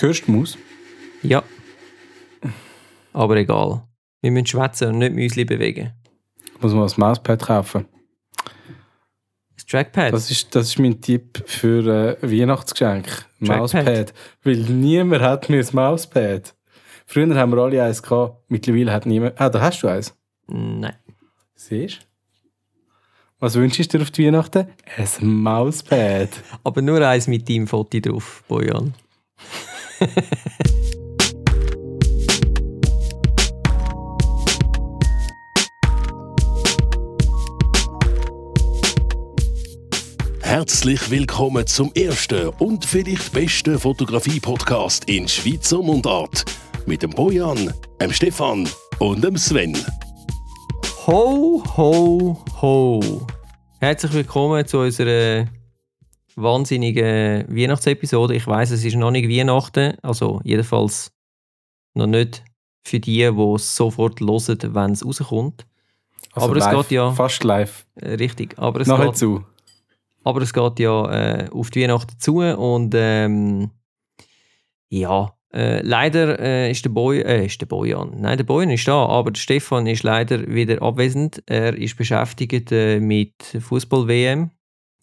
Hörst du Maus? Ja. Aber egal. Wir müssen schwätzen und nicht Müsli bewegen. Muss man ein Mauspad kaufen. Das Trackpad. Das ist, das ist mein Tipp für äh, Weihnachtsgeschenk. Trackpad. Mauspad. Weil niemand hat mir ein Mauspad. Früher haben wir alle eins gehabt. Mittlerweile hat niemand. Ah, da hast du eins. Nein. Siehst du? Was wünschst du dir auf die Weihnachten? Ein Mauspad. Aber nur eins mit deinem Foto drauf, Bojan. Herzlich willkommen zum ersten und vielleicht besten Fotografie-Podcast in Schweizer Mundart. Mit dem Bojan, dem Stefan und dem Sven. Ho, ho, ho. Herzlich willkommen zu unserer wahnsinnigen Weihnachtsepisode. Ich weiß, es ist noch nicht Weihnachten, also jedenfalls noch nicht für die, die es sofort hören, wenn es rauskommt. Also Aber es live, geht ja- Fast live. Äh, Richtig, aber es, geht, zu. aber es geht ja äh, auf die Weihnachten zu und ähm, ja, äh, leider äh, ist der Boy, äh, ist der Bojan, nein, der Bojan ist da, aber der Stefan ist leider wieder abwesend. Er ist beschäftigt äh, mit Fußball-WM.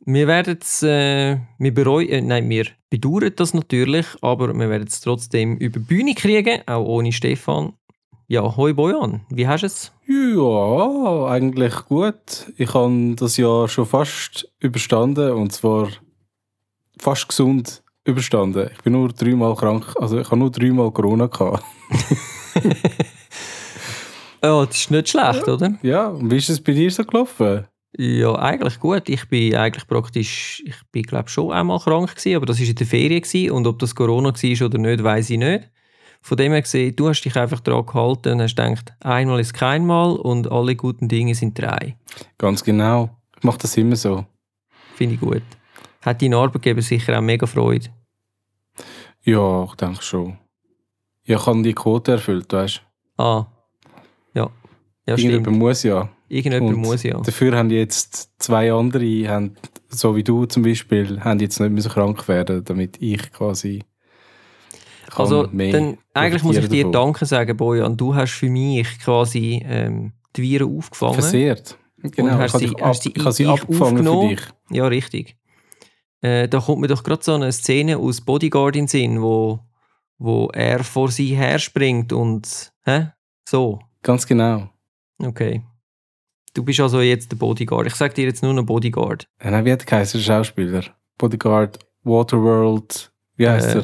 Wir werden es, äh, wir bereuen, äh, nein, wir bedauern das natürlich, aber wir werden es trotzdem über die Bühne kriegen, auch ohne Stefan. Ja, hoi Bojan, wie hast du es? Ja, eigentlich gut. Ich habe das Jahr schon fast überstanden und zwar fast gesund überstanden. Ich bin nur dreimal krank, also ich habe nur dreimal Corona gehabt. Ja, das ist nicht schlecht, oder? Ja, und wie ist es bei dir so gelaufen? Ja, eigentlich gut. Ich bin eigentlich praktisch, ich bin glaube schon einmal krank gewesen, aber das war in der Ferien gewesen. und ob das Corona war oder nicht, weiß ich nicht. Von dem her gesehen, du hast dich einfach daran gehalten und hast gedacht, einmal ist kein Mal und alle guten Dinge sind drei. Ganz genau. Ich mache das immer so. Finde ich gut. Hat dein Arbeitgeber sicher auch mega Freude. Ja, ich denke schon. Ja, ich habe die Quote erfüllt, weißt Ah, ja. Ja, du? stimmt. Irgendjemand muss ja. Irgendjemand Und muss ja. Dafür haben jetzt zwei andere, haben, so wie du zum Beispiel, haben jetzt nicht müssen krank werden, damit ich quasi. Also, mehr dann, eigentlich muss ich dir profitieren Danke sagen, Bojan. Du hast für mich quasi ähm, die Viren aufgefangen. davon. Versehrt. Genau, Und hast ich sie- habe hast sie ab, ich sie abgefangen für dich. Ja, richtig. Äh, da kommt mir doch gerade so eine Szene aus Bodyguard in Sinn, wo, wo er vor sie her springt und. Hä? So. Ganz genau. Okay. Du bist also jetzt der Bodyguard. Ich sag dir jetzt nur noch Bodyguard. Ja, nein, wie hat der Schauspieler? Bodyguard, Waterworld, wie heißt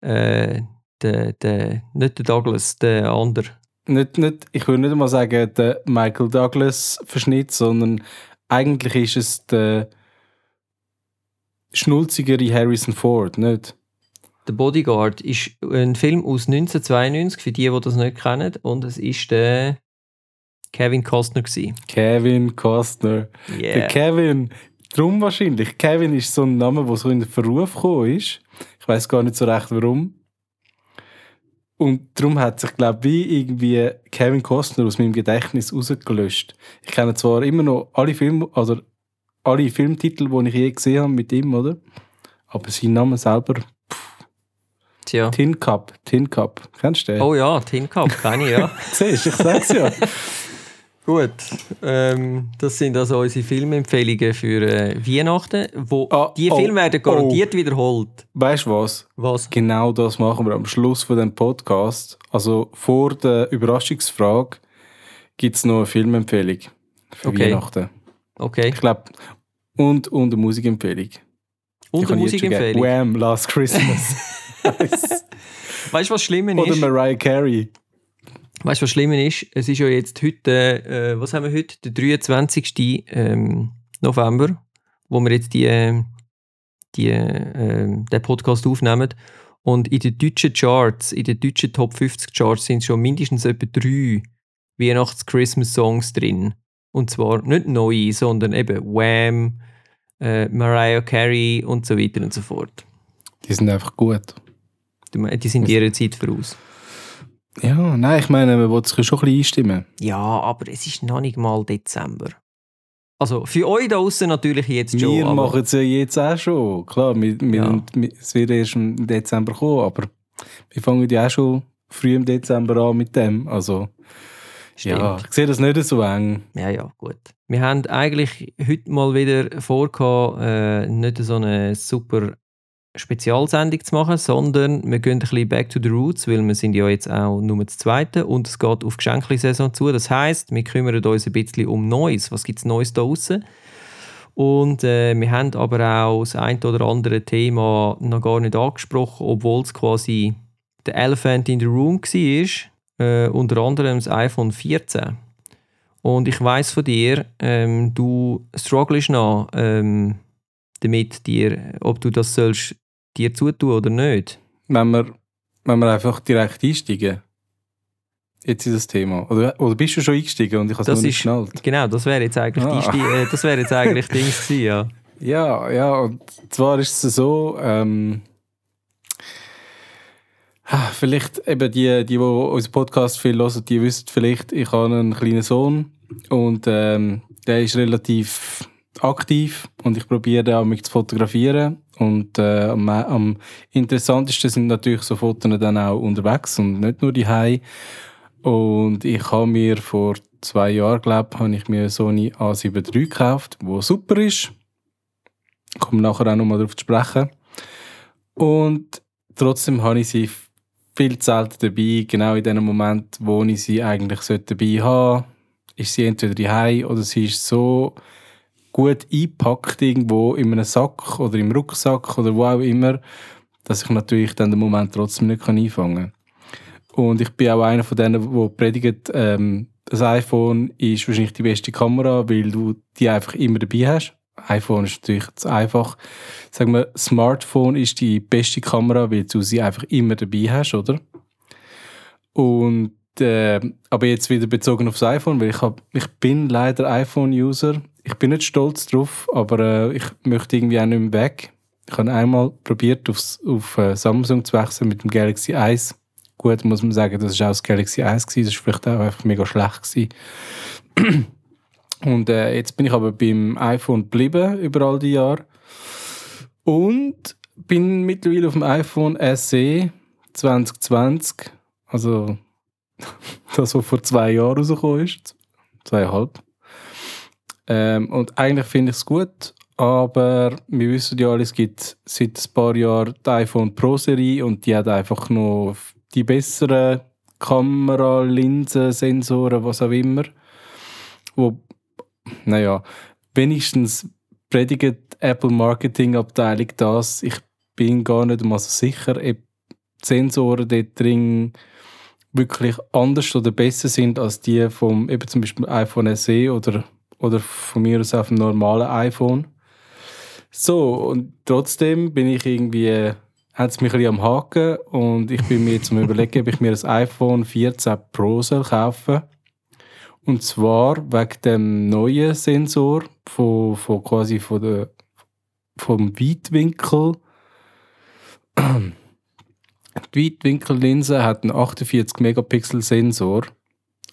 er? Äh, der, der, nicht der Douglas, der andere. Nicht, nicht, ich würde nicht mal sagen, der Michael Douglas-Verschnitt, sondern eigentlich ist es der schnulzigere Harrison Ford, nicht? Der Bodyguard ist ein Film aus 1992, für die, die das nicht kennen. Und es ist der Kevin Costner. Gewesen. Kevin Costner. Der Yeah. Kevin, drum wahrscheinlich. Kevin ist so ein Name, der so in den Verruf gekommen ist. Ich weiß gar nicht so recht warum. Und darum hat sich, glaube ich, wie irgendwie Kevin Costner aus meinem Gedächtnis rausgelöscht. Ich kenne zwar immer noch alle Filme, also alle Filmtitel, die ich je gesehen habe mit ihm, oder? Aber sein Name selber, Tja. Tin Cup, Tin Cup. Kennst du den? Oh ja, Tin Cup, kenne ich, ja. Siehst du, ich sag's ja. Gut, ähm, das sind also unsere Filmempfehlungen für äh, Weihnachten. Wo Ah, die oh, Filme werden garantiert wiederholt. weißt du was? Was? Genau das machen wir am Schluss von dem Podcast. Also vor der Überraschungsfrage gibt es noch eine Filmempfehlung für Okay. Weihnachten. Okay. Ich glaube, und, und eine Musikempfehlung. Und eine. Musikempfehlung. Wham! Last Christmas. Weißt du, was Schlimmer Oder ist? Mariah Carey. Weißt du, was Schlimmer ist? Es ist ja jetzt heute, äh, was haben wir heute? Der 23. Ähm, November, wo wir jetzt die, äh, die, äh, den Podcast aufnehmen. Und in den deutschen Charts, in den deutschen Top 50 Charts sind schon mindestens etwa drei Weihnachts-Christmas-Songs drin. Und zwar nicht neue, sondern eben Wham, äh, Mariah Carey und so weiter und so fort. Die sind einfach gut. Die die sind ihrer Zeit voraus. Ja, nein, ich meine, man will sich schon ein bisschen einstimmen. Ja, aber es ist noch nicht mal Dezember. Also für euch da draußen natürlich jetzt schon. Wir machen es ja jetzt auch schon. Klar, wir, wir, Ja. es wird erst im Dezember kommen, aber wir fangen ja auch schon früh im Dezember an mit dem. Also, ja, Stimmt. ich sehe das nicht so eng. Ja, ja, gut. Wir haben eigentlich heute mal wieder vor, äh, nicht so eine super Spezialsendung zu machen, sondern wir gehen ein bisschen back to the roots, weil wir sind ja jetzt auch nur das Zweite und es geht auf Geschenkli-Saison zu. Das heisst, wir kümmern uns ein bisschen um Neues. Was gibt es Neues da draussen? Und äh, wir haben aber auch das ein oder andere Thema noch gar nicht angesprochen, obwohl es quasi der Elephant in the Room war. Äh, unter anderem das iPhone 14. Und ich weiß von dir, ähm, du strugglest noch ähm, damit, dir, ob du das sollst dir zutun oder nicht. Wenn wir, wenn wir einfach direkt einsteigen. Jetzt in das Thema. Oder, oder bist du schon eingestiegen und ich habe es nicht ist- geschnallt? Genau, das wäre jetzt eigentlich Ah. die äh, das wäre jetzt eigentlich Dings gewesen, ja. Ja, ja, und zwar ist es so, ähm, vielleicht eben die, die, die unseren Podcast viel hören, die wissen vielleicht, ich habe einen kleinen Sohn und ähm, der ist relativ aktiv und ich probiere auch mich zu fotografieren und äh, am, am interessantesten sind natürlich so Fotos dann auch unterwegs und nicht nur die und ich habe mir vor zwei Jahren, glaube habe ich mir eine Sony A7 III gekauft, wo super ist. Ich komme nachher auch nochmal darauf zu sprechen. Und trotzdem habe ich sie viel zu selten dabei. Genau in dem Moment, wo ich sie eigentlich sollte dabei haben ist sie entweder daheim oder sie ist so gut eingepackt irgendwo in einem Sack oder im Rucksack oder wo auch immer, dass ich natürlich dann den Moment trotzdem nicht einfangen kann. Und ich bin auch einer von denen, der predigt, ähm, das iPhone ist wahrscheinlich die beste Kamera, weil du die einfach immer dabei hast. iPhone ist natürlich zu einfach. Sagen wir, Smartphone ist die beste Kamera, weil du sie einfach immer dabei hast, oder? Und äh, aber jetzt wieder bezogen aufs iPhone, weil ich, hab, ich bin leider iPhone-User. Ich bin nicht stolz drauf, aber äh, ich möchte irgendwie auch nicht mehr weg. Ich habe einmal probiert, aufs, auf äh, Samsung zu wechseln mit dem Galaxy 1. Gut, muss man sagen, das war auch das Galaxy 1 gewesen. Das war vielleicht auch einfach mega schlecht gewesen. Und äh, jetzt bin ich aber beim iPhone geblieben über all die Jahre. Und bin mittlerweile auf dem iPhone SE 2020. Also das, was vor zwei Jahren rausgekommen ist. Zweieinhalb. Ähm, und eigentlich finde ich es gut, aber wir wissen ja alle, es gibt seit ein paar Jahren die iPhone Pro Serie und die hat einfach noch die besseren Kamera, Linsen, Sensoren, was auch immer. Wo, naja, wenigstens predigt Apple Marketing Abteilung das. Ich bin gar nicht mal so sicher, ob die Sensoren dort drin wirklich anders oder besser sind als die vom eben zum Beispiel iPhone SE oder, oder von mir aus auf dem normalen iPhone. So, und trotzdem bin ich irgendwie, hat es mich ein am Haken und ich bin mir am überlegen, ob ich mir das iPhone 14 Pro soll kaufen Und zwar wegen dem neuen Sensor von, von quasi von der, vom Weitwinkel. Die Weitwinkellinse hat einen 48 Megapixel Sensor,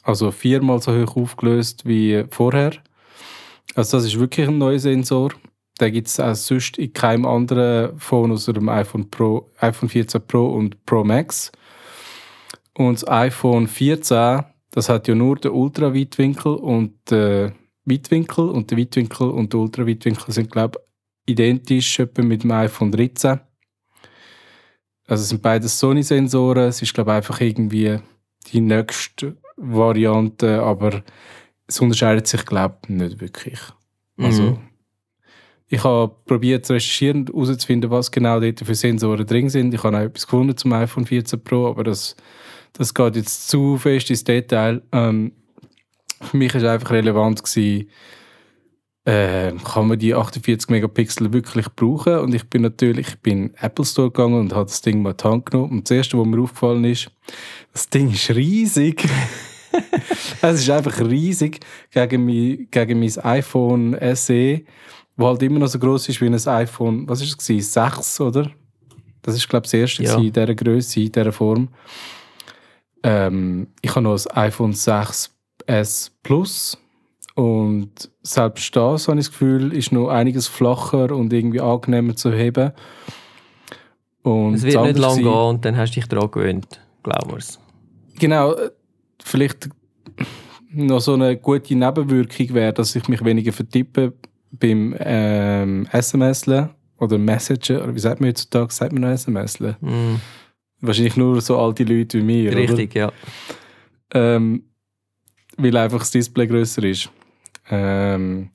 also viermal so hoch aufgelöst wie vorher. Also das ist wirklich ein neuer Sensor. Den gibt es auch sonst in keinem anderen Phone außer dem iPhone, Pro, iPhone 14 Pro und Pro Max. Und das iPhone 14, das hat ja nur den Ultraweitwinkel und den Weitwinkel. Und der Weitwinkel und der Ultraweitwinkel sind, glaube ich, identisch mit dem iPhone 13. Also es sind beides Sony-Sensoren. Es ist, glaube ich, einfach irgendwie die nächste Variante, aber es unterscheidet sich, glaube ich, nicht wirklich. Also, Mhm. ich habe probiert zu recherchieren, herauszufinden, was genau dort für Sensoren drin sind. Ich habe auch etwas gefunden zum iPhone 14 Pro, aber das, das geht jetzt zu fest ins Detail. Ähm, für mich war einfach relevant, gewesen, äh, kann man die 48 Megapixel wirklich brauchen? Und ich bin natürlich ich bin in Apple Store gegangen und habe das Ding mal in die Hand genommen. Und das Erste, was mir aufgefallen ist, das Ding ist riesig. es ist einfach riesig gegen mein, gegen mein iPhone SE, wo halt immer noch so groß ist wie ein iPhone, was ist es gewesen, 6, oder? Das ist glaube ich das erste Ja. in dieser Größe, in dieser Form. Ähm, ich habe noch das iPhone 6S Plus Und selbst das, habe ich das Gefühl, ist noch einiges flacher und irgendwie angenehmer zu heben. Und Es wird nicht andere lang war- gehen und dann hast du dich daran gewöhnt. Glauben wir es. Genau, vielleicht noch so eine gute Nebenwirkung wäre, dass ich mich weniger vertippe beim ähm, SMSlen oder Messagen, oder wie sagt man heutzutage, sagt man noch SMSlen? Mm, Wahrscheinlich nur so alte Leute wie mir, richtig, ja. oder? Ähm, weil einfach das Display grösser ist. Ähm,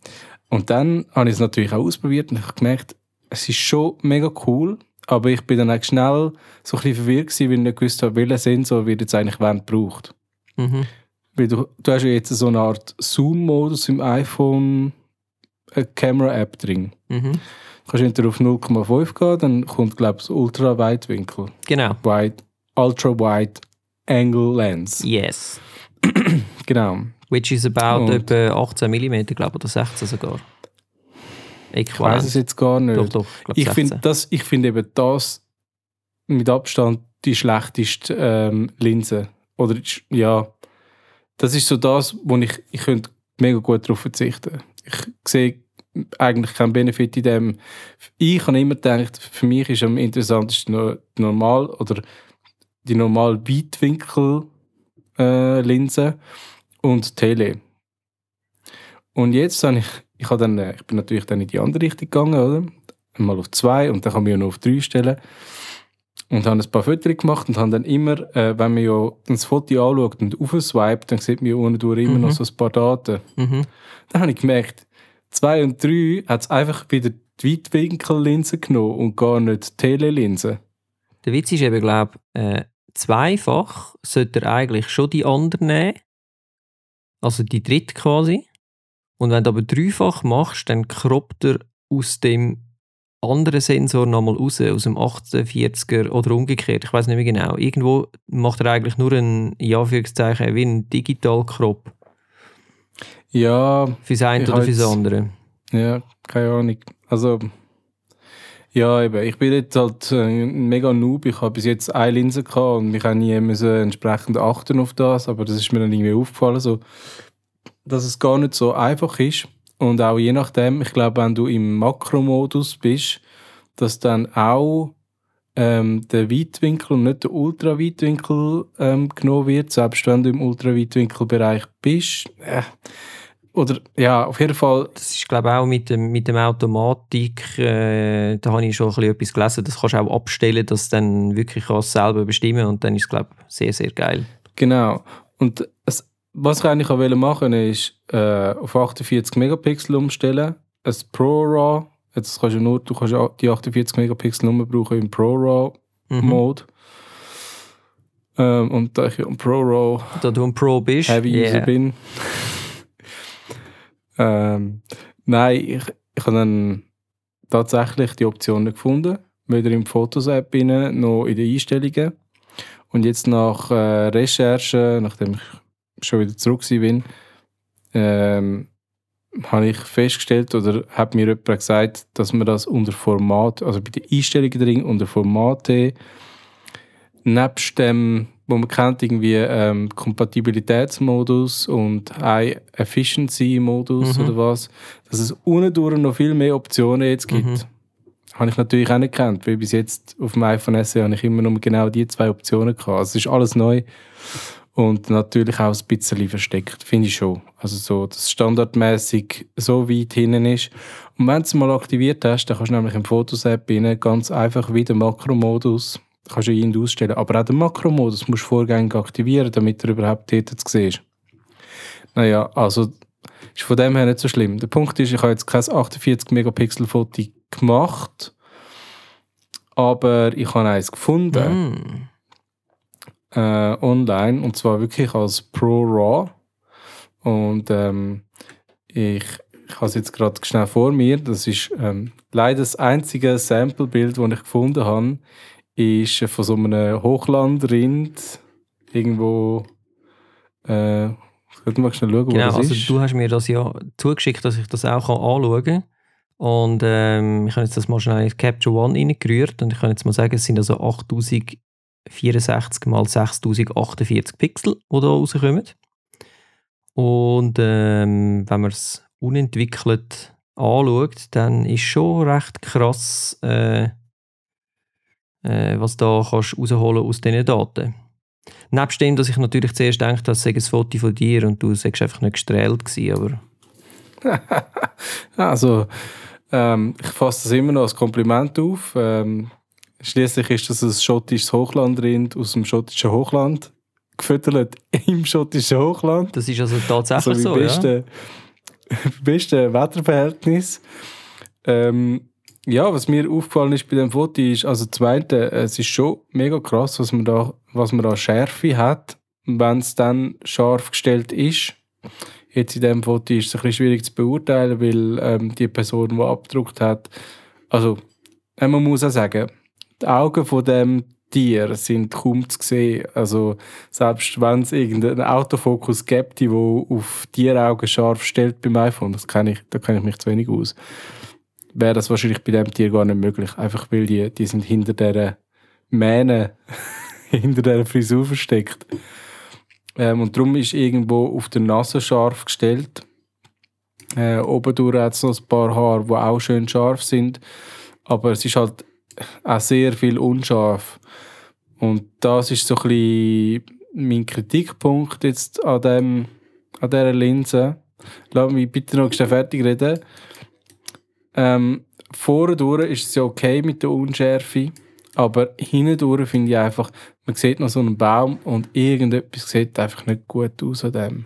und dann habe ich es natürlich auch ausprobiert und ich habe gemerkt, es ist schon mega cool, aber ich bin dann auch schnell so ein bisschen verwirrt gewesen, weil ich nicht gewusst habe, welcher Sensor wird jetzt eigentlich wann gebraucht. Mhm. Weil du, du hast ja jetzt so eine Art Zoom-Modus im iPhone eine Camera-App drin. Mhm. Du kannst entweder auf 0,5 gehen, dann kommt, glaube ich, das Ultra-Weitwinkel. Genau. Wide, Ultra-Wide Angle Lens. Yes. Genau. Which is about Und- etwa 18 mm, glaube ich, oder 16 sogar. Ich weiß es jetzt gar nicht. Doch, doch, glaub ich 16. finde finde eben das mit Abstand die schlechteste ähm, Linse. Oder ja, das ist so das, wo ich, ich könnte mega gut darauf verzichten. Ich sehe eigentlich keinen Benefit in dem. Ich habe immer gedacht, für mich ist am interessantesten die normal oder die normal Weitwinkel äh, Linse und Tele. Und jetzt habe ich, ich, habe dann, äh, ich bin natürlich dann in die andere Richtung gegangen, oder? Mal auf zwei und dann kann man ja noch auf drei stellen. Und habe ein paar Fotos gemacht und habe dann immer, äh, wenn man ja das Foto anschaut und aufswipet, dann sieht man ja unten durch immer Mhm. noch so ein paar Daten. Mhm. Dann habe ich gemerkt, zwei und drei hat es einfach wieder die Weitwinkellinse genommen und gar nicht die Telelinse. Der Witz ist eben, glaube ich, äh, zweifach sollte er eigentlich schon die andere nehmen. Also die dritte quasi. Und wenn du aber dreifach machst, dann kroppt er aus dem anderen Sensor nochmal raus, aus dem 48er oder umgekehrt. Ich weiß nicht mehr genau. Irgendwo macht er eigentlich nur einen, in Anführungszeichen, wie einen Digital-Crop. Ja, Fürs eine oder halt- fürs andere. Ja, keine Ahnung. Also, ja, eben. Ich bin jetzt halt äh, ein mega Noob. Ich habe bis jetzt eine Linse gehabt und mich auch nie müssen entsprechend achten auf das. Aber das ist mir dann irgendwie aufgefallen, so, dass es gar nicht so einfach ist. Und auch je nachdem, ich glaube, wenn du im Makromodus bist, dass dann auch ähm, der Weitwinkel und nicht der Ultraweitwinkel ähm, genommen wird, selbst wenn du im Ultraweitwinkelbereich bist. Äh, oder ja, auf jeden Fall Das ist, glaube ich, auch mit dem, mit dem Automatik, äh, da habe ich schon ein bisschen etwas gelesen, das kannst du auch abstellen, dass du dann wirklich kannst selber bestimmen und dann ist es, glaube ich, sehr, sehr geil. Genau. Und es, was ich eigentlich auch wollte machen ist äh, auf 48 Megapixel umstellen. Ein Pro RAW. Jetzt kannst du nur, du kannst die 48 Megapixel nur brauchen im Pro RAW Mhm. Ähm, und da ich ein Pro RAW Da du ein Pro bist, Heavy User yeah. bin. ähm, nein, ich, ich habe dann tatsächlich die Option nicht gefunden. Weder im Fotos-App noch in den Einstellungen. Und jetzt nach äh, Recherche, nachdem ich schon wieder zurück bin, ähm, habe ich festgestellt oder hat mir jemand gesagt, dass man das unter Format, also bei den Einstellungen drin, unter Formate, nebst dem, wo man kennt, irgendwie ähm, Kompatibilitätsmodus und High Efficiency Modus Mhm. oder was, dass es unten durch noch viel mehr Optionen jetzt gibt. Mhm. Habe ich natürlich auch nicht gekannt, weil bis jetzt auf dem iPhone SE habe ich immer nur genau die zwei Optionen gehabt. Also es ist alles neu und natürlich auch ein bisschen versteckt, finde ich schon. Also so, dass standardmäßig so weit hinten ist. Und wenn du es mal aktiviert hast, dann kannst du nämlich im Fotos-App ganz einfach wieder Makromodus kannst du und ausstellen. Aber auch den Makromodus musst du vorgängig aktivieren, damit er überhaupt dort zu sehen ist. Naja, also ist von dem her nicht so schlimm. Der Punkt ist, ich habe jetzt kein 48 Megapixel Foto gemacht, aber ich habe eins gefunden Mm. Äh, online und zwar wirklich als Pro RAW und ähm, ich, ich habe es jetzt gerade schnell vor mir. Das ist ähm, leider das einzige Sample-Bild, das ich gefunden habe, ist von so einem Hochlandrind irgendwo. Äh, könnte mal schnell schauen, wo Genau, das also ist. du hast mir das ja zugeschickt, dass ich das auch kann anschauen kann. Und ähm, ich habe jetzt das mal schnell in Capture One reingerührt und ich kann jetzt mal sagen, es sind also 8064 mal 6048 Pixel, die da rauskommen. Und ähm, wenn man es unentwickelt anschaut, dann ist schon recht krass, äh, äh, was da kannst rausholen aus diesen Daten. Nebst dem, dass ich natürlich zuerst denke, das sei ein Foto von dir und du sagst einfach nicht gestrahlt gewesen, aber... also, ähm, ich fasse das immer noch als Kompliment auf. Ähm, Schließlich ist das ein schottisches Hochlandrind aus dem schottischen Hochland gefüttert im schottischen Hochland. Das ist also tatsächlich also so, beste, ja? beste Wetterverhältnis. Ähm, ja, was mir aufgefallen ist bei dem Foto ist, also zweite, es ist schon mega krass, was man da, was man da Schärfe hat, wenn es dann scharf gestellt ist. Jetzt in dem Foto ist es ein bisschen schwierig zu beurteilen, weil ähm, die Person, die abgedruckt hat, also äh, man muss auch sagen, die Augen von dem Tier sind kaum zu sehen. Also selbst wenn es irgendeinen Autofokus gibt, der auf Tieraugen scharf stellt beim iPhone, das kann ich, da kenne ich mich zu wenig aus, wäre das wahrscheinlich bei dem Tier gar nicht möglich. Einfach weil die, die sind hinter dieser Mähne, hinter dieser Frisur versteckt. Ähm, und darum ist irgendwo auf der Nase scharf gestellt. Äh, oben hat es noch ein paar Haare, die auch schön scharf sind. Aber es ist halt auch sehr viel unscharf. Und das ist so ein bisschen mein Kritikpunkt jetzt an, dem, an dieser Linse. Lass mich bitte noch schnell fertig reden. Ähm, vorne ist es ja okay mit der Unschärfe, aber hinten finde ich einfach, man sieht noch so einen Baum und irgendetwas sieht einfach nicht gut aus an dem.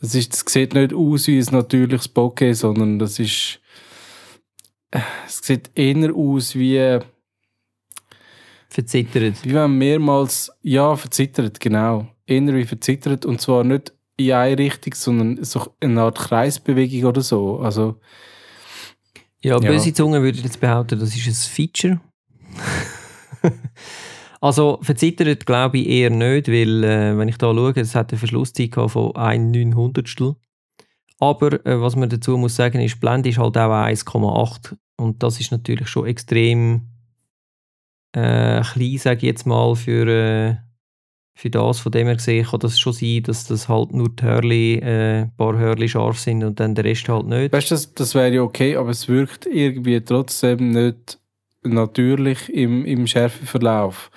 Das, ist, das sieht nicht aus wie ein natürliches Bokeh, sondern das ist es sieht eher aus wie. Verzittert. Wie wenn mehrmals. Ja, verzittert, genau. Eher wie verzittert. Und zwar nicht in eine Richtung, sondern so eine Art Kreisbewegung oder so. Also. Ja, böse ja. Zunge würde jetzt behaupten, das ist ein Feature. also verzittert glaube ich eher nicht, weil äh, wenn ich da schaue, es hat eine Verschlusszeit von 1 900 aber äh, was man dazu muss sagen, ist, Blende ist halt auch 1,8 und das ist natürlich schon extrem äh, klein, sage ich jetzt mal, für, äh, für das. Von dem her gesehen kann das schon sein, dass das halt nur die Hörli, äh, ein paar Hörli scharf sind und dann der Rest halt nicht. Weißt du, das, das wäre ja okay, aber es wirkt irgendwie trotzdem nicht natürlich im, im Schärfeverlauf.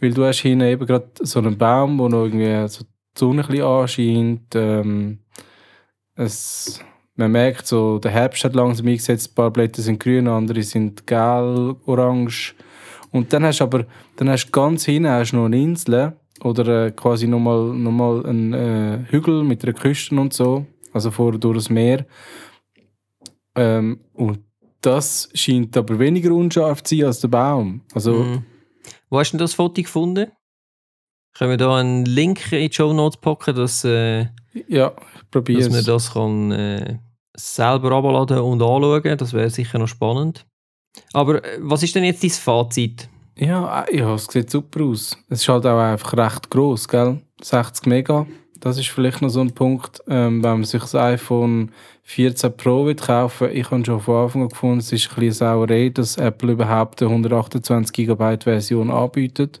Weil du hast hinten eben gerade so einen Baum, wo noch irgendwie so die Sonne ein bisschen anscheint. Ähm, es, man merkt so, der Herbst hat langsam eingesetzt, ein paar Blätter sind grün, andere sind gelb, orange. Und dann hast du aber, dann hast ganz hinten hast noch eine Insel oder äh, quasi nochmal noch mal einen äh, Hügel mit einer Küste und so, also vor durch das Meer. Ähm, und das scheint aber weniger unscharf zu sein als der Baum. Also, mhm. Wo hast du das Foto gefunden? Können wir da einen Link in die Show Notes packen, dass, äh, ja, dass man das kann, äh, selber abladen und anschauen Das wäre sicher noch spannend. Aber äh, was ist denn jetzt dein Fazit? Ja, äh, ja, es sieht super aus. Es ist halt auch einfach recht groß, gell? 60 Mega. Das ist vielleicht noch so ein Punkt, ähm, wenn man sich das iPhone 14 Pro will kaufen Ich habe schon von Anfang an gefunden, es ist ein bisschen Sauerei, dass Apple überhaupt eine 128 GB Version anbietet.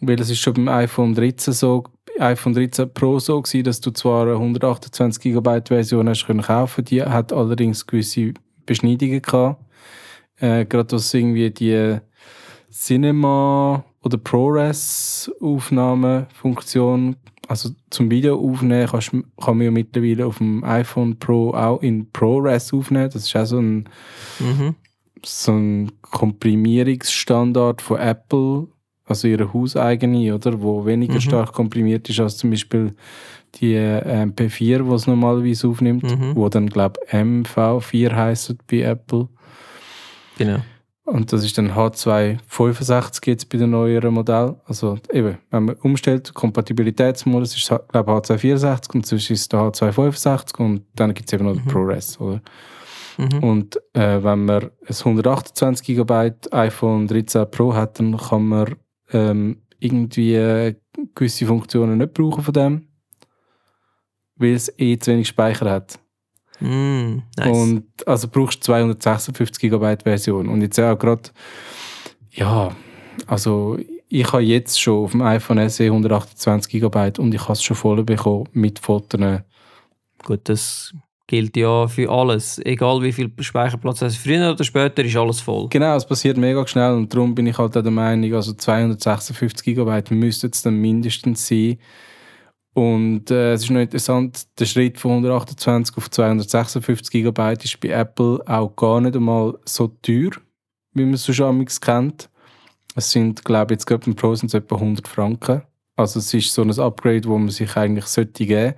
Weil es ist schon beim iPhone 13 so, iPhone 13 Pro so gewesen, dass du zwar eine 128 GB Version hast können kaufen, die hat allerdings gewisse Beschneidungen gehabt. Äh, Gerade was irgendwie die Cinema oder ProRes Aufnahmefunktion, also zum Video aufnehmen, kannst, kann man ja mittlerweile auf dem iPhone Pro auch in ProRes aufnehmen. Das ist auch so ein, mhm. so ein Komprimierungsstandard von Apple also ihre hauseigene, oder, wo weniger mhm. stark komprimiert ist als zum Beispiel die äh, MP4, die es normalerweise aufnimmt, mhm. wo dann glaube MV4 heißt bei Apple. Genau. Und das ist dann H265 jetzt bei den neueren Modellen. Also eben, wenn man umstellt, Kompatibilitätsmodus ist glaube H264 und sonst ist der H265 und dann gibt es eben noch mhm. den ProRes, oder? Mhm. Und äh, wenn man ein 128 GB iPhone 13 Pro hat, dann kann man ähm, irgendwie äh, gewisse Funktionen nicht brauchen von dem, weil es eh zu wenig Speicher hat. Mm, nice. Und also brauchst du 256 GB Version. Und jetzt auch gerade, ja, also ich habe jetzt schon auf dem iPhone SE 128 GB und ich habe es schon voll bekommen mit Fotos. Gut, das gilt ja für alles. Egal wie viel Speicherplatz hast. Früher oder später ist alles voll. Genau, es passiert mega schnell und darum bin ich halt auch der Meinung, also 256 GB müssten es dann mindestens sein. Und äh, es ist noch interessant, der Schritt von 128 auf 256 GB ist bei Apple auch gar nicht einmal so teuer, wie man es so schon kennt. Es sind, glaube ich, jetzt gerade beim Pro sind es etwa 100 Franken. Also es ist so ein Upgrade, wo man sich eigentlich sollte geben.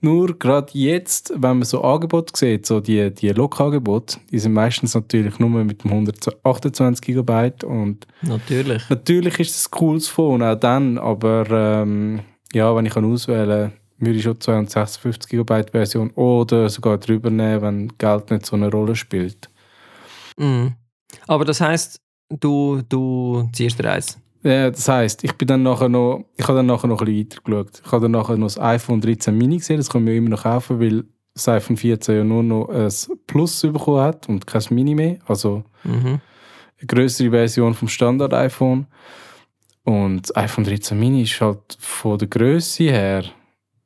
Nur gerade jetzt, wenn man so Angebote sieht, so die, die Log-Angebote, die sind meistens natürlich nur mit dem 128 GB und Natürlich. natürlich ist es ein cooles Phone, auch dann, aber ähm, ja, wenn ich kann auswählen kann, würde ich schon 256 GB Version oder sogar drüber nehmen, wenn Geld nicht so eine Rolle spielt. Mhm. Aber das heißt, du, du ziehst dir eins. Ja, das heisst, ich bin dann nachher noch, ich habe dann nachher noch ein bisschen weitergeschaut. Ich habe dann nachher noch das iPhone 13 Mini gesehen, das können wir immer noch kaufen, weil das iPhone 14 ja nur noch ein Plus bekommen hat und kein Mini mehr. Also Mhm. eine größere Version vom Standard-iPhone. Und das iPhone 13 Mini ist halt von der Größe her,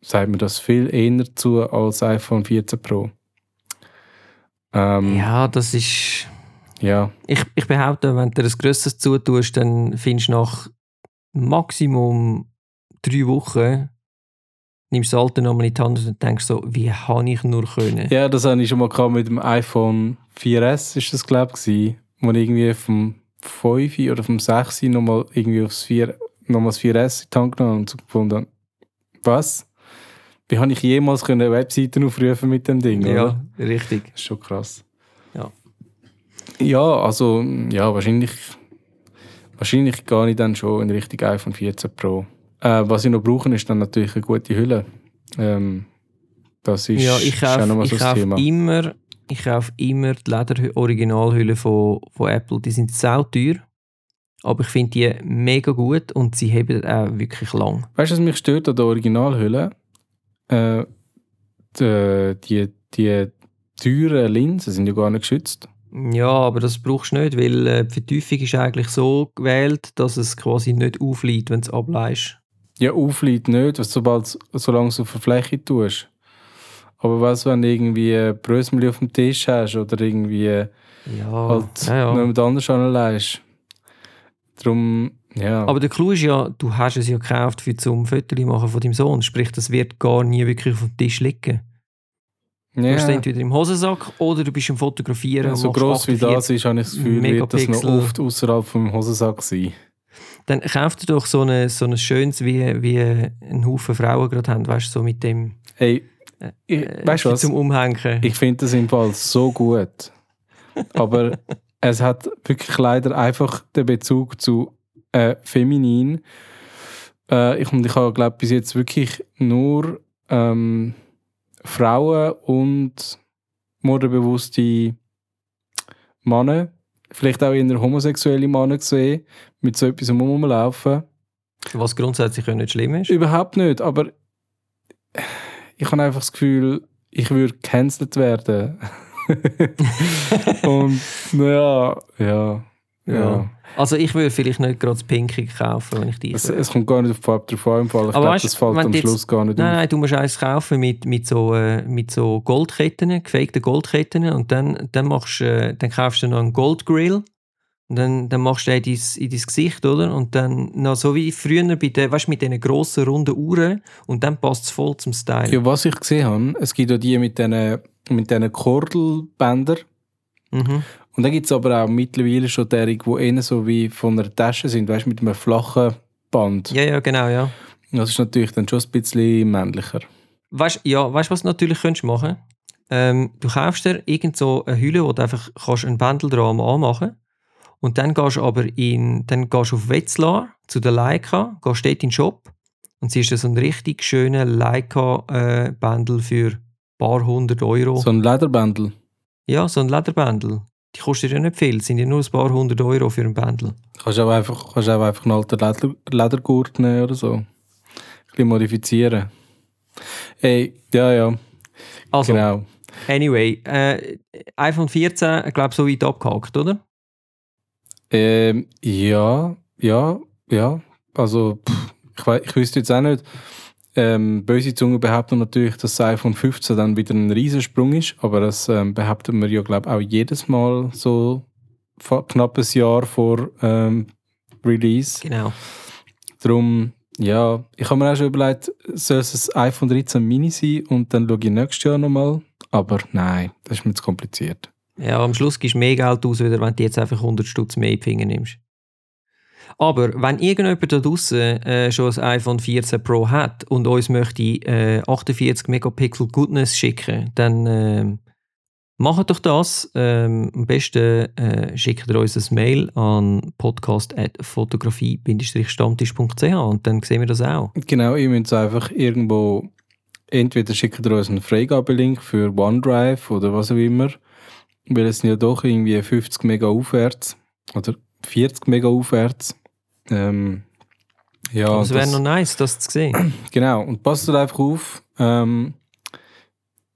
sagt mir das viel eher zu als iPhone 14 Pro. Ähm. Ja, das ist. Ja. Ich, ich behaupte, wenn du dir ein grösseres zutust, dann findest du nach Maximum drei Wochen, nimmst du das alte nochmal in die Hand und denkst so, wie habe ich nur können? Ja, das hatte ich schon mal gehabt mit dem iPhone 4S, ist das glaube ich, wo ich irgendwie vom 5 oder vom 6 nochmal irgendwie aufs 4, nochmal das 4S in die Hand genommen und so gefunden was? Wie habe ich jemals können Webseiten aufrufen mit dem Ding? oder? Ja, richtig. Das ist schon krass. Ja. Also, ja, wahrscheinlich, wahrscheinlich gehe ich dann schon in Richtung iPhone 14 Pro. Äh, was ich noch brauche, ist dann natürlich eine gute Hülle. Ähm, das ist, ja, ich auch kaufe, nochmal ich so das kaufe Thema. immer, ich kaufe immer die Leder-Originalhülle von, von Apple. Die sind sau teuer, aber ich finde die mega gut und sie heben auch wirklich lang. Weißt du, was mich stört an der Originalhülle? Äh, die, die, die teuren Linsen sind ja gar nicht geschützt. Ja, aber das brauchst du nicht, weil äh, die Vertiefung ist eigentlich so gewählt, dass es quasi nicht aufliegt, wenn du es ableihst. Ja, aufliegt nicht, sobald, solange du auf der Fläche tust. Aber was, wenn du irgendwie ein Brösmeli auf dem Tisch hast oder irgendwie Ja, halt ja, ja. jemand anders anlegst. Darum, ja. Aber der Clou ist ja, du hast es ja gekauft für zum Fotos machen von deinem Sohn. Sprich, das wird gar nie wirklich auf dem Tisch liegen. Du hast es ja. entweder im Hosensack oder du bist am Fotografieren. und so gross wie 48. das ist, habe ich das Gefühl, wird das noch oft außerhalb vom Hosensack sein. Dann kauf dir doch so ein so eine schönes, wie, wie ein Haufen Frauen gerade haben, weißt du, so mit dem. Hey, ich, äh, weißt du was? Zum Umhängen. Ich finde das im Fall so gut. Aber es hat wirklich leider einfach den Bezug zu äh, feminin. Äh, ich, und ich habe, glaube bis jetzt wirklich nur ähm, Frauen und modebewusste Männer, vielleicht auch eher homosexuelle Männer gesehen, mit so etwas rumlaufen. Was grundsätzlich ja nicht schlimm ist. Überhaupt nicht, aber ich habe einfach das Gefühl, ich würde gecancelt werden. Und ja, ja, ja. Ja. Also ich würde vielleicht nicht gerade das Pinky kaufen, wenn ich dich Es, es kommt gar nicht auf die Farbe drauf an. Im Fall. Ich glaube, das fällt am Schluss gar nicht Nein, auf. nein, du musst eins kaufen mit, mit, so, äh, mit so Goldketten, gefakten Goldketten und dann, dann, machst, äh, dann kaufst du noch einen Goldgrill und dann, dann machst du den in dein, in dein Gesicht, oder? Und dann noch so wie früher bei den, weißt, mit diesen grossen, runden Uhren und dann passt es voll zum Style. Ja, was ich gesehen habe, es gibt ja die mit diesen mit diesen Kordelbändern. Mhm. Und dann gibt es aber auch mittlerweile schon derige, die eher so wie von einer Tasche sind, weißt du, mit einem flachen Band. Ja, ja, genau, ja. Das ist natürlich dann schon ein bisschen männlicher. Weißt ja, weißt, was du natürlich könntest machen ähm, Du kaufst dir irgend so eine Hülle, wo du einfach kannst einen Bändel dran anmachen und dann gehst du aber in, dann gehst du auf Wetzlar zu der Leica, gehst dort in den Shop und siehst so einen richtig schönen Leica-Bändel für ein paar hundert Euro. So ein Lederbändel. Ja, so ein Lederbändel. Die kostet ja nicht viel, sind ja nur ein paar hundert Euro für ein Bändel. Kannst auch einfach, kannst auch einfach einen alten Leder, Ledergurt nehmen oder so. Ein bisschen modifizieren. Ey, ja, ja, Also, genau. anyway, äh, iPhone 14, ich glaube, so weit abgehakt, oder? Ähm, ja, ja, ja, Also, pff, ich, ich wüsste jetzt auch nicht. Ähm, böse Zungen behaupten natürlich, dass das iPhone 15 dann wieder ein Riesensprung ist, aber das ähm, behaupten wir ja, glaube ich, auch jedes Mal so fa- knapp ein Jahr vor ähm, Release. Genau. Darum, ja, ich habe mir auch schon überlegt, soll es ein iPhone 13 Mini sein und dann schaue ich nächstes Jahr nochmal. Aber nein, das ist mir zu kompliziert. Ja, am Schluss gibst du mehr Geld aus, wenn du jetzt einfach 100 Stutz mehr in die Finger nimmst. Aber wenn irgendjemand da draußen äh, schon ein iPhone 14 Pro hat und uns möchte äh, 48 Megapixel Goodness schicken, dann ähm, macht doch das. Ähm, am besten äh, schickt ihr uns ein Mail an podcast.fotografie-stammtisch.ch und dann sehen wir das auch. Genau, ihr müsst einfach irgendwo, entweder schickt ihr uns einen Freigabelink für OneDrive oder was auch immer, weil es sind ja doch irgendwie 50 Mega aufwärts oder 40 Mega aufwärts. Ähm, ja, Aber es wäre noch nice, das zu sehen. Genau, und passt einfach auf, ähm,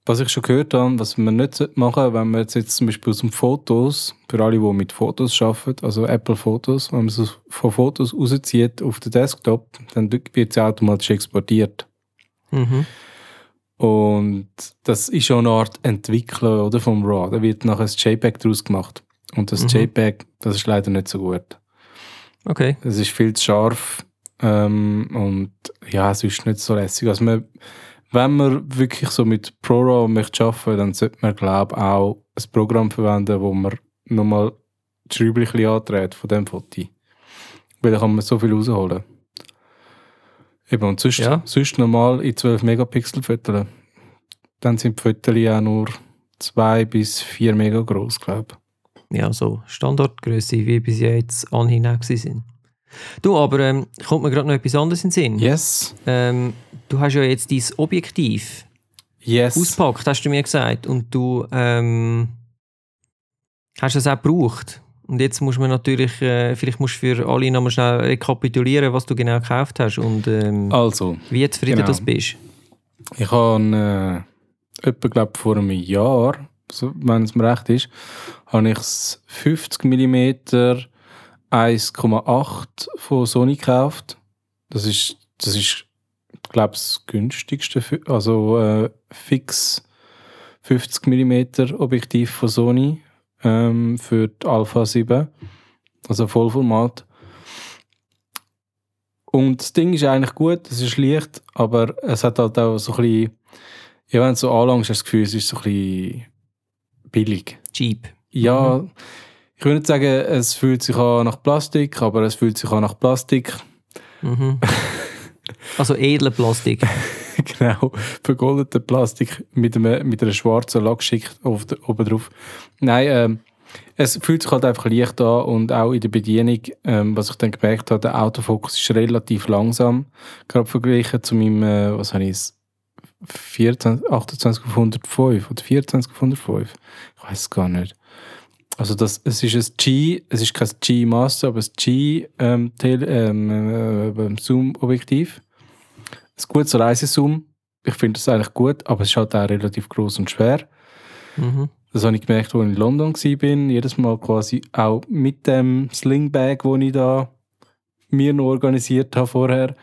was ich schon gehört habe, was man nicht machen wenn man jetzt, jetzt zum Beispiel aus dem Fotos, für alle, die mit Fotos arbeiten, also Apple Fotos, wenn man es von Fotos rauszieht auf den Desktop, dann wird es automatisch exportiert. Mhm. Und das ist schon eine Art Entwickler oder, vom RAW. Da wird nachher ein JPEG daraus gemacht. Und das Mhm. JPEG, das ist leider nicht so gut. Okay. Es ist viel zu scharf ähm, und ja, es ist nicht so lässig. Also man, wenn man wirklich so mit ProRAW möchte arbeiten, dann sollte man glaube auch ein Programm verwenden, wo man nochmal die Schräubchen andreht von dem Foto. Weil da kann man so viel rausholen. Eben, und sonst, Ja. sonst normal in 12 Megapixel Fotos. Dann sind die Fotos auch nur 2 bis 4 Mega groß, glaube ja, so Standardgröße, wie bis jetzt anhin sind. Du, aber ähm, kommt mir gerade noch etwas anderes in den Sinn. Yes. Ähm, du hast ja jetzt dein Objektiv Yes. auspackt, hast du mir gesagt, und du ähm, hast es auch gebraucht. Und jetzt muss man natürlich, äh, vielleicht musst du für alle nochmal schnell rekapitulieren, was du genau gekauft hast und ähm, Also, wie zufrieden genau. das bist. Ich habe äh, etwa, glaub, vor einem Jahr, wenn es mir recht ist, habe ich das 50 mm 1,8 von Sony gekauft. Das ist, das ist glaube das günstigste, also äh, fix 50 mm Objektiv von Sony ähm, für die Alpha 7, also Vollformat. Und das Ding ist eigentlich gut, es ist leicht, aber es hat halt auch so ein bisschen, ja, wenn du so anlangst, hast du das Gefühl, es ist so ein bisschen billig. Cheap. Ja, ich würde nicht sagen, es fühlt sich an nach Plastik, aber es fühlt sich an nach Plastik. Mhm. also edle Plastik. genau, vergoldete Plastik mit, einem, mit einer schwarzen Lackschicht oben drauf. Nein, ähm, es fühlt sich halt einfach leicht an und auch in der Bedienung, ähm, was ich dann gemerkt habe, der Autofokus ist relativ langsam, gerade verglichen zu meinem, äh, was habe ich, 24, 28 auf 105 oder 24 auf 105, ich weiß es gar nicht. Also das, es ist ein G, es ist kein G Master, aber ein G ähm, Tele- ähm, äh, Zoom-Objektiv. Ein gutes Reisezoom. Ich finde das eigentlich gut, aber es ist halt auch relativ groß und schwer. Mhm. Das habe ich gemerkt, als ich in London war. Jedes Mal quasi auch mit dem Slingbag, den ich da mir noch organisiert habe vorher.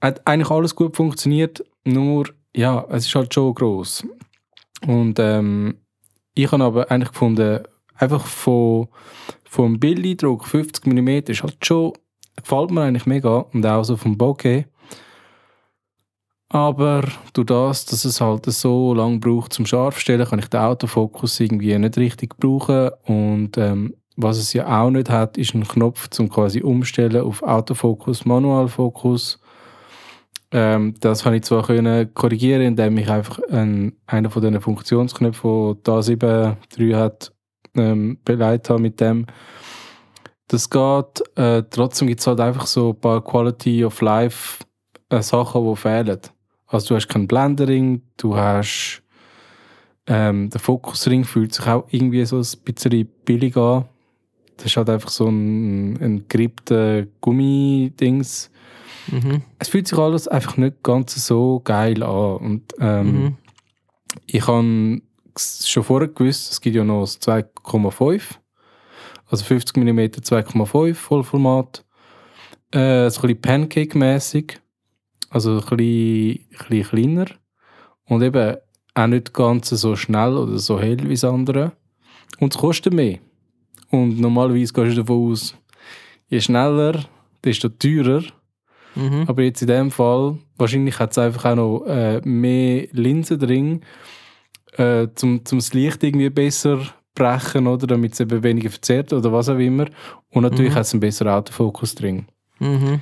Hat eigentlich alles gut funktioniert, nur ja, es ist halt schon groß. Und ähm, ich habe aber eigentlich gefunden, einfach von, vom Bildeindruck 50 mm ist halt schon, gefällt mir eigentlich mega und auch so vom Bokeh. Aber durch das, dass es halt so lange braucht zum Scharfstellen, kann ich den Autofokus irgendwie nicht richtig brauchen. Und ähm, was es ja auch nicht hat, ist ein Knopf zum quasi umstellen auf Autofokus, Manualfokus. Ähm, das habe ich zwar können korrigieren, indem ich einfach einen, einen von diesen Funktionsknöpfen, die da 7.3 hat, ähm, beleidigt habe mit dem. Das geht. Äh, trotzdem gibt es halt einfach so ein paar Quality of Life äh, Sachen, die fehlen. Also du hast kein Blendering, du hast ähm, der Fokusring fühlt sich auch irgendwie so ein bisschen billig an. Das ist halt einfach so ein, ein gerippter Gummidings. Mhm. Es fühlt sich alles einfach nicht ganz so geil an. Und ähm, Mhm. ich habe schon vorher gewusst, es gibt ja noch das 2,5. Also 50 mm 2,5 Vollformat. äh, so ein bisschen Pancake-mäßig. Also ein bisschen, ein bisschen kleiner. Und eben auch nicht ganz so schnell oder so hell wie das andere. Und es kostet mehr. Und normalerweise gehst du davon aus, je schneller, desto teurer. Mhm. Aber jetzt in dem Fall, wahrscheinlich hat es einfach auch noch äh, mehr Linsen drin, äh, zum, zum das Licht irgendwie besser brechen, oder damit es eben weniger verzerrt oder was auch immer. Und natürlich Mhm. hat es einen besseren Autofokus drin. Mhm.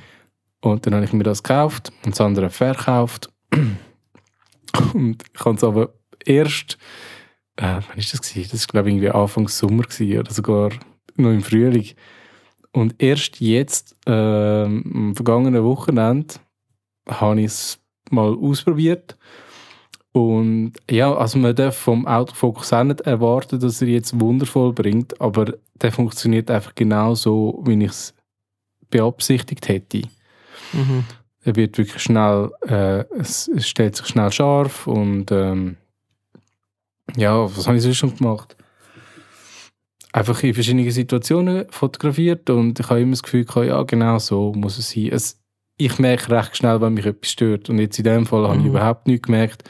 Und dann habe ich mir das gekauft und das andere verkauft. Und ich habe es aber erst, äh, wann war das? Gewesen? Das war, glaube ich, irgendwie Anfang Sommer gewesen, oder sogar noch im Frühling. Und erst jetzt, ähm, am vergangenen Wochenende, habe ich es mal ausprobiert. Und ja, also man darf vom Autofokus auch nicht erwarten, dass er jetzt wundervoll bringt, aber der funktioniert einfach genau so, wie ich es beabsichtigt hätte. Mhm. Er wird wirklich schnell, äh, es, es stellt sich schnell scharf und ähm, ja, was habe ich sonst schon gemacht? Einfach in verschiedenen Situationen fotografiert und ich habe immer das Gefühl gehabt, ja genau so muss es sein. Es, ich merke recht schnell, wenn mich etwas stört und jetzt in dem Fall habe ich Mhm. überhaupt nichts gemerkt.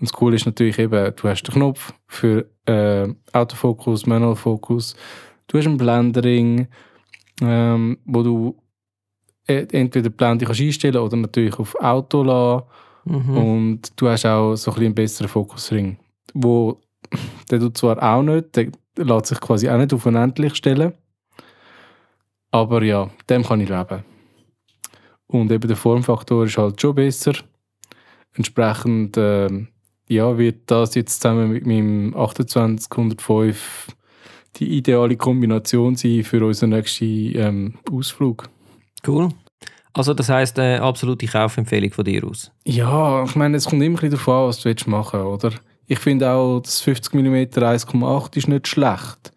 Und das Coole ist natürlich eben, du hast den Knopf für äh, Autofokus, Manual Focus, du hast einen Blendering, ähm, wo du äh, entweder die Blende kannst einstellen oder natürlich auf Auto lassen. Mhm. Und du hast auch so ein bisschen einen besseren Fokusring. Wo, der tut zwar auch nicht, der lässt sich quasi auch nicht auf unendlich stellen. Aber ja, dem kann ich leben. Und eben der Formfaktor ist halt schon besser. Entsprechend ähm, ja, wird das jetzt zusammen mit meinem 2805 die ideale Kombination sein für unseren nächsten ähm, Ausflug. Cool. Also das heisst, äh, absolute Kaufempfehlung von dir aus. Ja, ich meine, es kommt immer ein bisschen darauf an, was du willst machen oder? Ich finde auch, das 50 mm 1,8 ist nicht schlecht.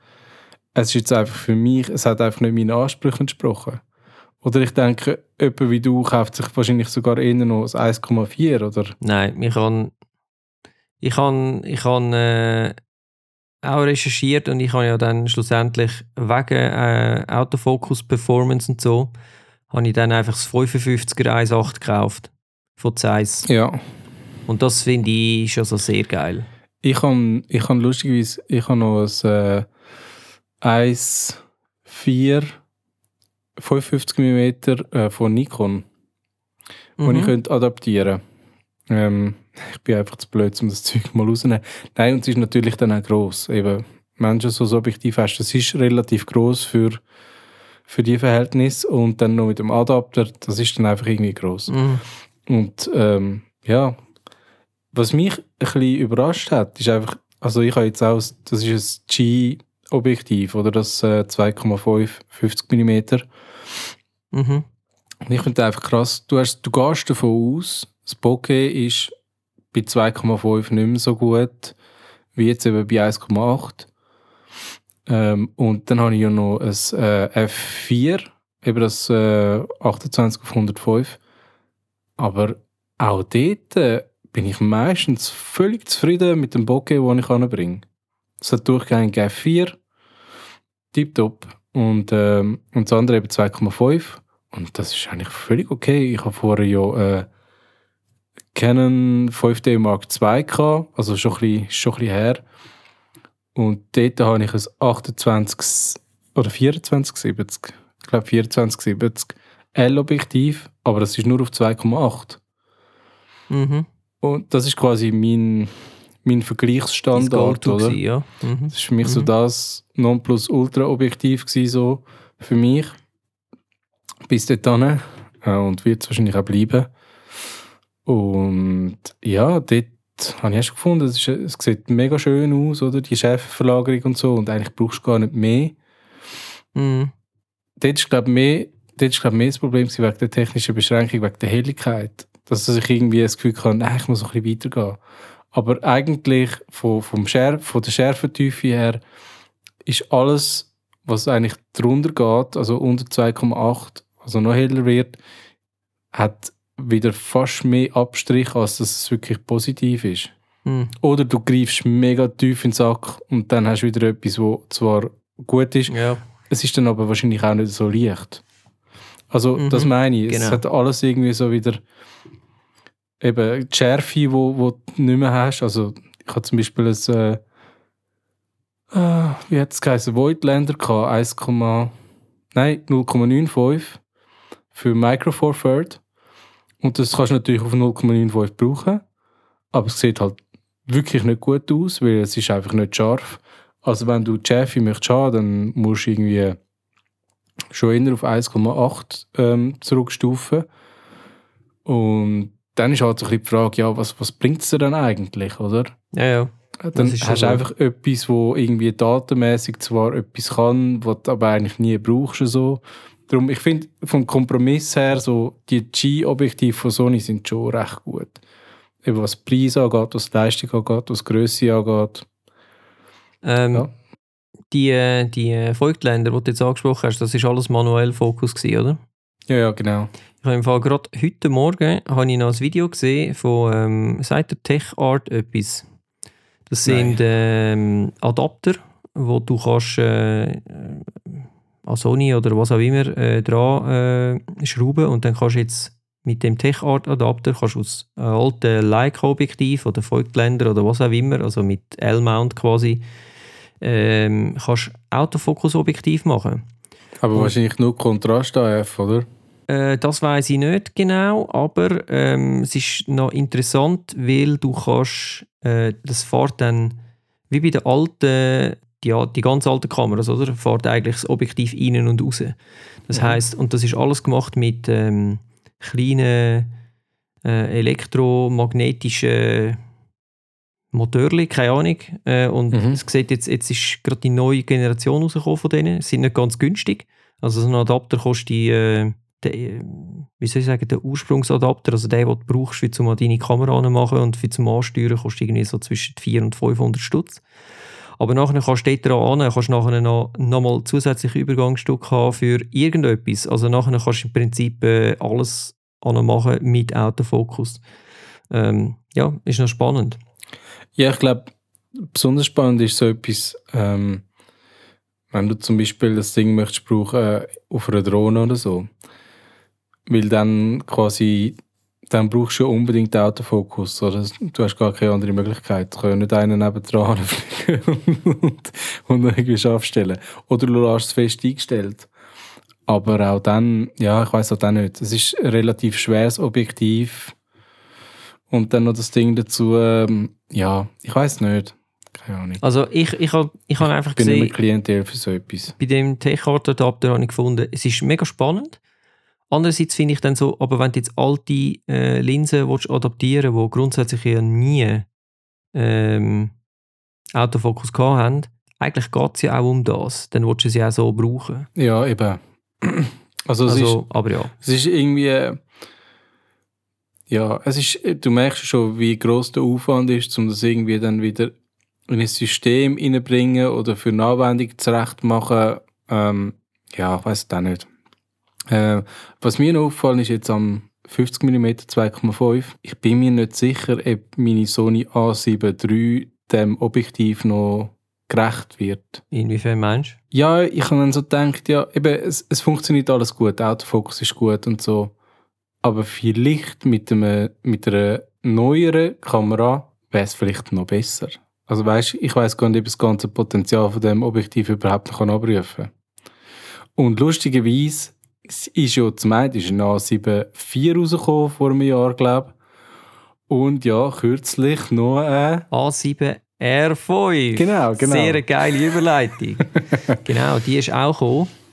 Es ist jetzt einfach für mich, es hat einfach nicht meinen Ansprüchen entsprochen. Oder ich denke, jemand wie du kauft sich wahrscheinlich sogar eher noch das 1,4, oder? Nein, ich habe ich han, ich han, äh, auch recherchiert und ich habe ja dann schlussendlich wegen äh, Autofokus Performance und so, habe ich dann einfach das 55er 1.8 gekauft. Von Zeiss. Ja. Und das finde ich schon so sehr geil. Ich habe ich hab lustigerweise ich hab noch ein äh, 1,4 55 mm äh, von Nikon. Mhm. die ich könnte adaptieren ähm, Ich bin einfach zu blöd, um das Zeug mal rauszunehmen. Nein, und es ist natürlich dann auch gross. Eben, du so ein Objektiv hast, das ist relativ gross für, für die Verhältnisse und dann noch mit dem Adapter, das ist dann einfach irgendwie gross. Mhm. Und ähm, ja, was mich ein bisschen überrascht hat, ist einfach, also ich habe jetzt auch, das ist ein G-Objektiv, oder das äh, 2,5, 50 mm. Mhm. Und ich finde einfach krass, du, hast, du gehst davon aus, das Bokeh ist bei 2,5 nicht mehr so gut wie jetzt eben bei 1,8. Ähm, und dann habe ich ja noch ein äh, F4, eben das äh, 28 auf 105. Aber auch dort äh, bin ich meistens völlig zufrieden mit dem Bokeh, den ich anbringe. Es hat durchgehend F4, tipptopp. Und, ähm, und das andere eben 2,5. Und das ist eigentlich völlig okay. Ich habe vorher ja äh, Canon 5D Mark II gehabt, also schon ein bisschen, schon ein bisschen her. Und dort habe ich ein 28 oder 2470, ich glaube 2470 L-Objektiv, aber das ist nur auf 2,8. Mhm. Und das ist quasi mein, mein Vergleichsstandard, oder? gewesen, ja. Mhm. Das war für mich so Mhm. das Nonplusultra-Objektiv so für mich. Bis dorthin. Äh, und wird es wahrscheinlich auch bleiben. Und ja, dort habe ich erst gefunden, es, ist, es sieht mega schön aus, oder? Die Schärfeverlagerung und so. Und eigentlich brauchst du gar nicht mehr. Mhm. Dort ist, glaube ich, mehr, dort ist, glaub mehr das Problem wegen der technischen Beschränkung, wegen der Helligkeit. Dass ich irgendwie das Gefühl hatte, nein, ich muss noch ein bisschen weitergehen. Aber eigentlich von, vom Schärf, von der Schärfentiefe her ist alles, was eigentlich drunter geht, also unter 2,8, also noch heller wird, hat wieder fast mehr Abstrich, als dass es wirklich positiv ist. Mhm. Oder du greifst mega tief in den Sack und dann hast du wieder etwas, wo zwar gut ist, Ja. es ist dann aber wahrscheinlich auch nicht so leicht. Also Mhm, das meine ich. Es genau. hat alles irgendwie so wieder eben die Schärfe, wo, wo du nicht mehr hast. Also ich habe zum Beispiel ein äh, äh, wie hat es geheißen, Voigtlander gehabt, 1, nein, 0,95 für Micro Four Third. Und das kannst du natürlich auf 0,95 brauchen. Aber es sieht halt wirklich nicht gut aus, weil es ist einfach nicht scharf. Also wenn du Schärfe möchtest haben, dann musst du irgendwie schon eher auf 1,8 ähm, zurückstufen. Und dann ist halt so ein bisschen die Frage, ja, was, was bringt es dir dann eigentlich, oder? Ja, ja. Dann ist schon hast du einfach etwas, wo irgendwie datenmäßig zwar etwas kann, was du aber eigentlich nie brauchst. So. Darum, ich finde, vom Kompromiss her, so die G-Objektive von Sony sind schon recht gut. Eben was Preis angeht, was Leistung angeht, was Größe angeht. Ähm, Ja. Die, äh, die äh, Voigtländer, die du jetzt angesprochen hast, das ist alles manuell Fokus gewesen, oder? Ja, ja, genau. Ich habe im Fall gerade heute Morgen habe ich noch ein Video gesehen von ähm, sagt der Tech Art etwas. Das sind ähm, Adapter, wo du kannst äh, äh, an Sony oder was auch immer äh, dran äh, schrauben und dann kannst du jetzt mit dem Tech Art Adapter kannst du aus einem alten Leica Objektiv oder Voigtländer oder was auch immer, also mit L-Mount quasi, ähm, kannst Autofokus Objektiv machen. Aber Und- wahrscheinlich nur Kontrast AF, oder? Äh, das weiß ich nicht genau, aber ähm, es ist noch interessant, weil du kannst, äh, das fährt dann wie bei den alten, die, die ganz alten Kameras, oder? Fährt eigentlich das Objektiv innen und raus. Das Mhm. heißt, und das ist alles gemacht mit ähm, kleinen äh, elektromagnetischen Motorli, keine Ahnung. Äh, und Mhm. es sieht jetzt, jetzt ist gerade die neue Generation rausgekommen von denen. Sie sind nicht ganz günstig. Also so ein Adapter kostet äh, der, äh, wie soll ich sagen, der Ursprungsadapter, also der, den du brauchst, für zum deine Kamera anmachen und für zum Ansteuern, kostet irgendwie so zwischen 400 und 500 Stutz. Aber nachher kannst du dort dran an, kannst nachher noch, noch mal zusätzliche Übergangsstücke haben für irgendetwas. Also nachher kannst du im Prinzip äh, alles machen mit Autofokus. Ähm, ja, ist noch spannend. Ja, ich glaube, besonders spannend ist so etwas, ähm, wenn du zum Beispiel das Ding möchtest brauchen äh, auf einer Drohne oder so. Weil dann quasi, dann brauchst du unbedingt Autofokus. Oder? Du hast gar keine andere Möglichkeit. Du kannst nicht einen nebendran fliegen und, und irgendwie scharf stellen. Oder du hast es fest eingestellt. Aber auch dann, ja, ich weiß auch dann nicht. Es ist ein relativ schweres Objektiv. Und dann noch das Ding dazu, ähm, ja, ich weiß nicht. Keine Ahnung. Also ich, ich habe ich hab einfach Ich bin gesehen, Klientel für so etwas. bei dem Tech-Art-Adapter habe ich gefunden, es ist mega spannend. Andererseits finde ich dann so, aber wenn du jetzt alte äh, Linsen willst adaptieren willst, die grundsätzlich ja nie ähm, Autofokus gehabt haben, eigentlich geht es ja auch um das. Dann willst du sie auch so brauchen. Ja, eben. Also, es, ist, Also, aber ja. es ist irgendwie. Äh, Ja, es ist, du merkst schon, wie groß der Aufwand ist, um das irgendwie dann wieder in ein System reinbringen oder für eine Anwendung zurecht machen. Ähm, ja, ich weiß es auch nicht. Äh, was mir noch auffallen ist jetzt am 50 mm 2,5. Ich bin mir nicht sicher, ob meine Sony A7 III dem Objektiv noch gerecht wird. Inwiefern meinst du? Ja, ich habe dann so gedacht, ja, eben, es, es funktioniert alles gut, Autofokus ist gut und so. Aber vielleicht mit, einem, mit einer neueren Kamera wäre es vielleicht noch besser. Also weißt, ich weiß gar nicht, ob ich das ganze Potenzial von dem Objektiv überhaupt noch abrufen kann. Und lustigerweise es ist ja zum einen ist ein A7 IV rausgekommen vor einem Jahr, glaube ich. Und ja, kürzlich noch ein... A7 R5. Genau, genau. Sehr geile Überleitung. genau, die ist auch gekommen.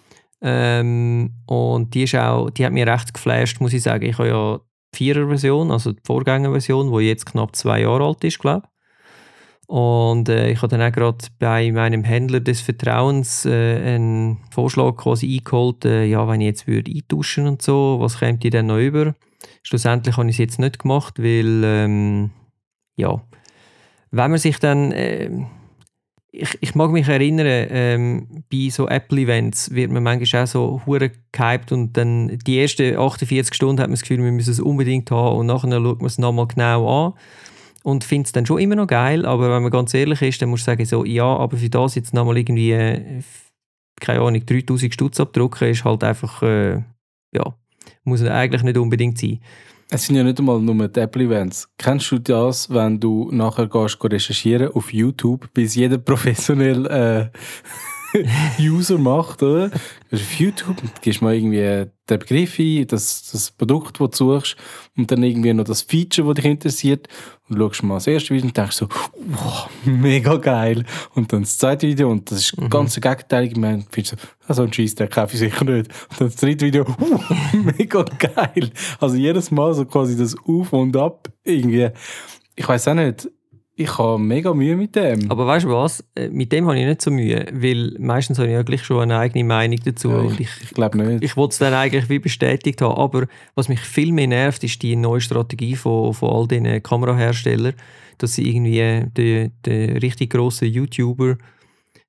Ähm, und die, ist auch, die hat mich recht geflasht, muss ich sagen. Ich habe ja die Vierer-Version, also die Vorgängerversion, die jetzt knapp zwei Jahre alt ist, glaube ich. Und äh, ich habe dann auch gerade bei meinem Händler des Vertrauens äh, einen Vorschlag quasi eingeholt, äh, ja, wenn ich jetzt würde eintauschen und so, was kommt ihr denn noch über? Schlussendlich habe ich es jetzt nicht gemacht, weil, ähm, ja, wenn man sich dann, ähm, ich, ich mag mich erinnern, ähm, bei so Apple-Events wird man manchmal auch so hure gehypt und dann die ersten 48 Stunden hat man das Gefühl, wir müssen es unbedingt haben und nachher schaut man es nochmal genau an und findet es dann schon immer noch geil, aber wenn man ganz ehrlich ist, dann muss ich sagen, so, ja, aber für das jetzt nochmal irgendwie, äh, keine Ahnung, 3000 Stutz abdrucken, ist halt einfach, äh, ja, muss eigentlich nicht unbedingt sein. Es sind ja nicht einmal nur die Apple-Events. Kennst du das, wenn du nachher gehst, recherchieren auf YouTube, bis jeder professionell äh, User macht, oder? Gehst auf YouTube gehst mal irgendwie den Begriff ein, das, das Produkt, das du suchst, und dann irgendwie noch das Feature, das dich interessiert, und schaust mal das erste Video und denkst so, wow, mega geil. Und dann das zweite Video, und das ist mhm. ganz gegenteilig, man findest so, ah, so ein Scheiß, der kaufe ich sicher nicht. Und dann das dritte Video, uh, mega geil. Also jedes Mal so quasi das Auf und Ab, irgendwie, ich weiß auch nicht, ich habe mega Mühe mit dem. Aber weißt du was? Äh, mit dem habe ich nicht so Mühe, weil meistens habe ich ja gleich schon eine eigene Meinung dazu. Ja, ich, ich, ich glaube nicht. Ich wollte es dann eigentlich wie bestätigt haben. Aber was mich viel mehr nervt, ist die neue Strategie von, von all diesen Kameraherstellern, dass sie irgendwie den, den richtig grossen YouTuber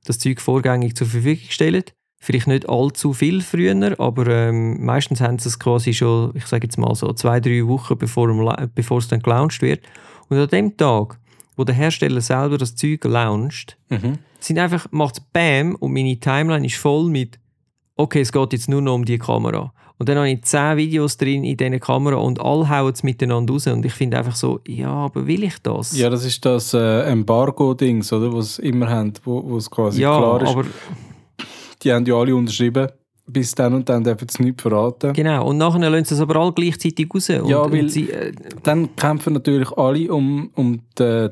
das Zeug vorgängig zur Verfügung stellen. Vielleicht nicht allzu viel früher, aber ähm, meistens haben sie es quasi schon, ich sage jetzt mal so, zwei, drei Wochen bevor, bevor es dann gelauncht wird. Und an dem Tag wo der Hersteller selber das Zeug launcht, mhm. sind einfach, macht Bam und meine Timeline ist voll mit okay, es geht jetzt nur noch um die Kamera. Und dann habe ich zehn Videos drin in dieser Kamera und alle hauen es miteinander raus. Und ich finde einfach so, ja, aber will ich das? Ja, das ist das äh, Embargo-Dings, oder? Was sie immer haben, wo es quasi ja, klar ist. Aber die haben ja alle unterschrieben bis dann und dann dürfen sie nichts verraten. Genau, und nachher lassen sie es aber alle gleichzeitig raus. Und, ja, weil sie, äh, dann kämpfen natürlich alle um, um die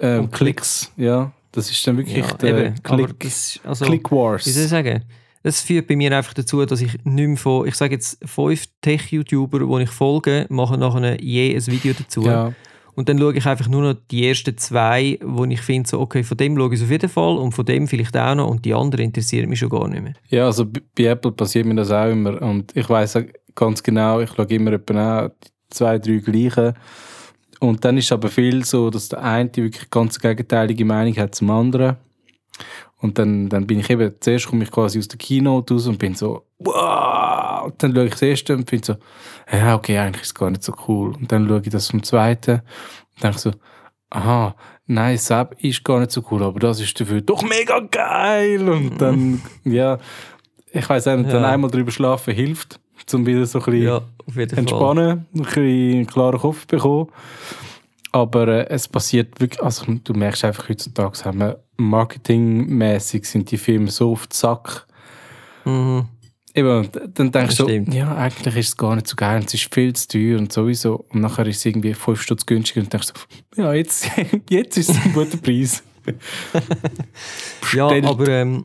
ähm, um Klicks. Ja, das ist dann wirklich ja, der eben, Click, das, also, Click Wars. Wie soll ich sagen? Das führt bei mir einfach dazu, dass ich nicht mehr von, ich sage jetzt, fünf Tech-YouTuber, die ich folge, machen nachher je ein Video dazu. Ja. Und dann schaue ich einfach nur noch die ersten zwei, wo ich finde, so, okay, von dem schaue ich auf jeden Fall und von dem vielleicht auch noch und die anderen interessieren mich schon gar nicht mehr. Ja, also bei Apple passiert mir das auch immer und ich weiß ganz genau, ich schaue immer etwa auch zwei, drei gleiche und dann ist es aber viel so, dass der eine wirklich ganz gegenteilige Meinung hat zum anderen. Und dann, dann bin ich eben, zuerst komme ich quasi aus der Keynote raus und bin so, wow! Und dann schaue ich das erste und bin so, ja, okay, eigentlich ist es gar nicht so cool. Und dann schaue ich das vom zweiten und denke so, aha, nein, Sab ist gar nicht so cool, aber das ist dafür doch mega geil! Und dann, ja, ich weiß auch nicht, dann einmal drüber schlafen hilft um wieder so ein bisschen ja, entspannen, ein bisschen einen klaren Kopf bekommen. Aber äh, es passiert wirklich, also du merkst einfach heutzutage, haben wir marketingmäßig sind die Filme so auf den Sack. Mhm. Eben, dann denkst du, so, ja, eigentlich ist es gar nicht so geil, es ist viel zu teuer und sowieso. Und nachher ist es irgendwie 5 Stutz günstiger und denkst so, ja, jetzt, jetzt ist es ein guter Preis. ja, aber ähm,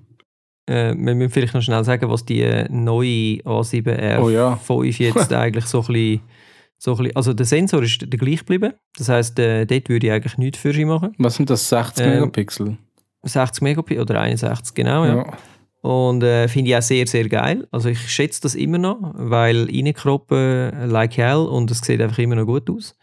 äh, wir müssen vielleicht noch schnell sagen, was die äh, neue A7R5 oh ja. jetzt eigentlich so ein bisschen so ein bisschen, also der Sensor ist der gleich geblieben. Das heisst, äh, dort würde ich eigentlich nichts für sie machen. Was sind das, 60 ähm, Megapixel? 60 Megapixel oder 61, genau, ja. ja. Und äh, finde ich auch sehr, sehr geil. Also ich schätze das immer noch, weil reinkroppen like hell und es sieht einfach immer noch gut aus.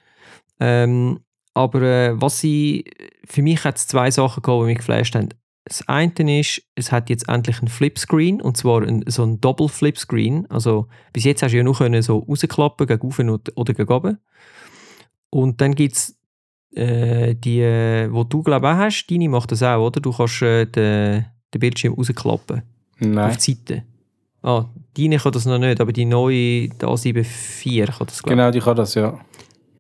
Ähm, aber äh, was sie, für mich hat es zwei Sachen gehabt, die mich geflasht haben. Das eine ist, es hat jetzt endlich einen Flipscreen und zwar ein, so ein Double Flipscreen. Also bis jetzt hast du ja nur können so rausklappen gegen oben oder gegen oben. Und dann gibt es äh, die, wo du glaube ich auch hast, deine macht das auch, oder? Du kannst äh, den, den Bildschirm rausklappen. Nein. Auf die Seite. Ah, deine kann das noch nicht, aber die neue, die A7 IV kann das, glaube Genau, die kann das, ja.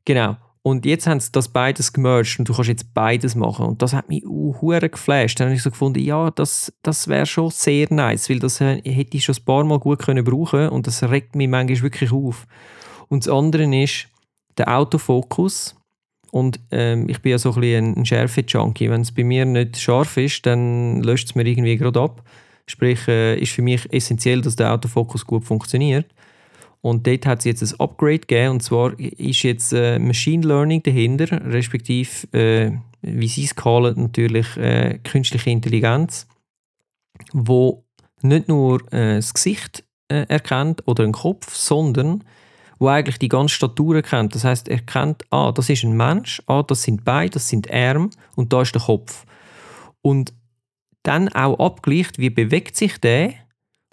Genau. Und jetzt haben sie das beides gemerged und du kannst jetzt beides machen. Und das hat mich uh, geflasht. Dann habe ich so gefunden, ja, das, das wäre schon sehr nice, weil das hätte ich schon ein paar Mal gut können brauchen und das regt mich manchmal wirklich auf. Und das andere ist der Autofokus. Und ähm, ich bin ja so ein bisschen ein Schärfe-Junkie. Wenn es bei mir nicht scharf ist, dann löscht es mir irgendwie gerade ab. Sprich, äh, ist für mich essentiell, dass der Autofokus gut funktioniert. Und dort hat es jetzt ein Upgrade gegeben, und zwar ist jetzt äh, Machine Learning dahinter, respektive, äh, wie sie es callen, natürlich äh, künstliche Intelligenz, wo nicht nur äh, das Gesicht äh, erkennt oder den Kopf, sondern wo eigentlich die ganze Statur erkennt. Das heißt, er erkennt, ah, das ist ein Mensch, ah, das sind Beine, das sind Arme und da ist der Kopf. Und dann auch abgleicht, wie bewegt sich der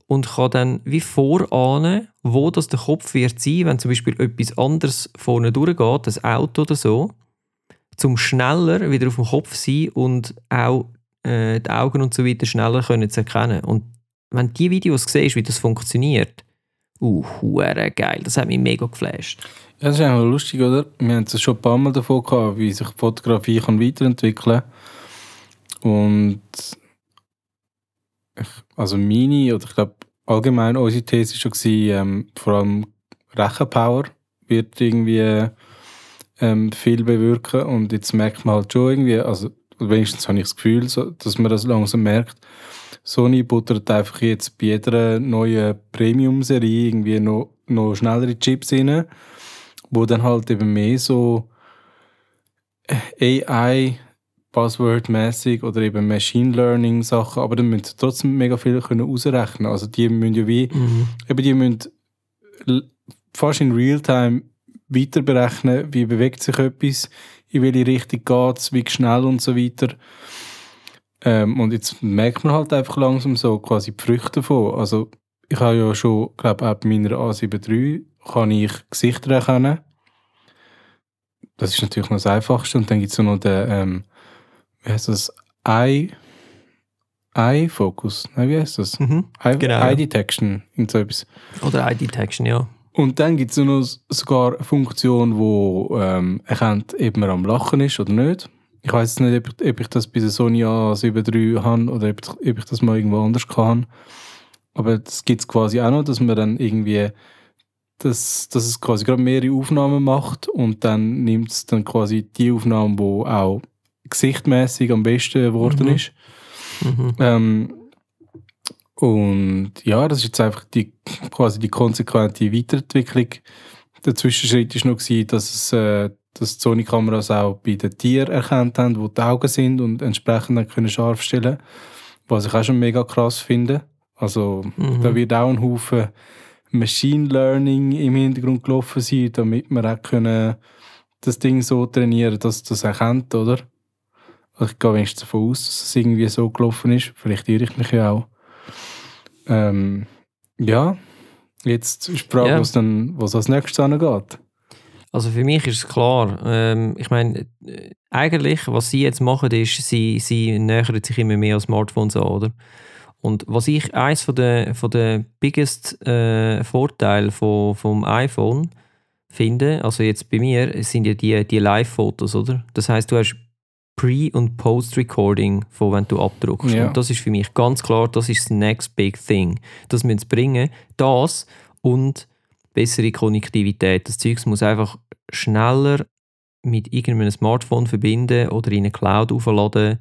und kann dann wie vorahnen, wo das der Kopf wird sein, wenn zum Beispiel etwas anderes vorne durchgeht, ein Auto oder so, zum schneller wieder auf dem Kopf sein und auch äh, die Augen und so weiter schneller können zu erkennen. Und wenn du die Videos siehst, wie das funktioniert, Uh, geil. Das hat mich mega geflasht. Ja, das ist einfach lustig, oder? Wir haben es schon ein paar Mal davon gehabt, wie sich Fotografie kann weiterentwickeln kann. Und also meine, oder ich glaube allgemein unsere These war schon, ähm, vor allem Rechenpower wird irgendwie ähm, viel bewirken und jetzt merkt man halt schon irgendwie, also wenigstens habe ich das Gefühl, so, dass man das langsam merkt, Sony buttert einfach jetzt bei jeder neuen Premium-Serie irgendwie noch, noch schnellere Chips rein, wo dann halt eben mehr so AI Buzzword-mäßig oder eben Machine Learning Sachen, aber dann müssen sie trotzdem mega viel können ausrechnen. Also die müssen ja wie, Mhm. eben die müssen fast in Realtime weiter berechnen, wie bewegt sich etwas, in welche Richtung geht es, wie schnell und so weiter. Ähm, und jetzt merkt man halt einfach langsam so quasi die Früchte davon. Also ich habe ja schon, glaube auch bei meiner A7 III kann ich Gesichter erkennen. Das ist natürlich noch das Einfachste. Und dann gibt es noch den, ähm, wie heißt das, Eye, Eye Focus. Nein, wie heißt das? Mhm. Eye, Genau, Eye ja. Detection. Und so etwas. Oder Eye Detection, ja. Und dann gibt es noch sogar eine Funktion, die ähm, erkennt, ob man am Lachen ist oder nicht. Ich weiß nicht, ob ich, ob ich das bei der Sony A7 III habe oder ob, ob ich das mal irgendwo anders kann. Aber das gibt es quasi auch noch, dass man dann irgendwie, dass, dass es quasi gerade mehrere Aufnahmen macht und dann nimmt es dann quasi die Aufnahme, die auch gesichtmäßig am besten geworden Mhm. ist. Mhm. Ähm, und ja, das ist jetzt einfach die, quasi die konsequente Weiterentwicklung. Der Zwischenschritt war noch, gewesen, dass, es, äh, dass die Sony-Kameras auch bei den Tieren erkannt haben, wo die Augen sind und entsprechend dann können scharf stellen Was ich auch schon mega krass finde. Also Mhm. da wird auch ein Haufen Machine Learning im Hintergrund gelaufen sein, damit wir auch können das Ding so trainieren, dass das erkennt, oder? Also ich gehe wenigstens davon aus, dass es irgendwie so gelaufen ist. Vielleicht irre ich mich ja auch. Ähm, ja, jetzt ist die Frage, Ja. was dann was als nächstes angeht. Also für mich ist es klar. Ähm, ich meine, äh, eigentlich, was sie jetzt machen, ist, sie, sie nähern sich immer mehr an Smartphones an, oder? Und was ich eins von der, von der biggest äh, Vorteil von, vom iPhone finde, also jetzt bei mir, sind ja die, die Live-Fotos, oder? Das heißt, du hast Pre- und Post-Recording, von wenn du abdruckst. Ja. Und das ist für mich ganz klar, das ist das next big thing. Das müssen sie bringen. Das und bessere Konnektivität. Das Zeug muss einfach schneller mit irgendeinem Smartphone verbinden oder in eine Cloud aufladen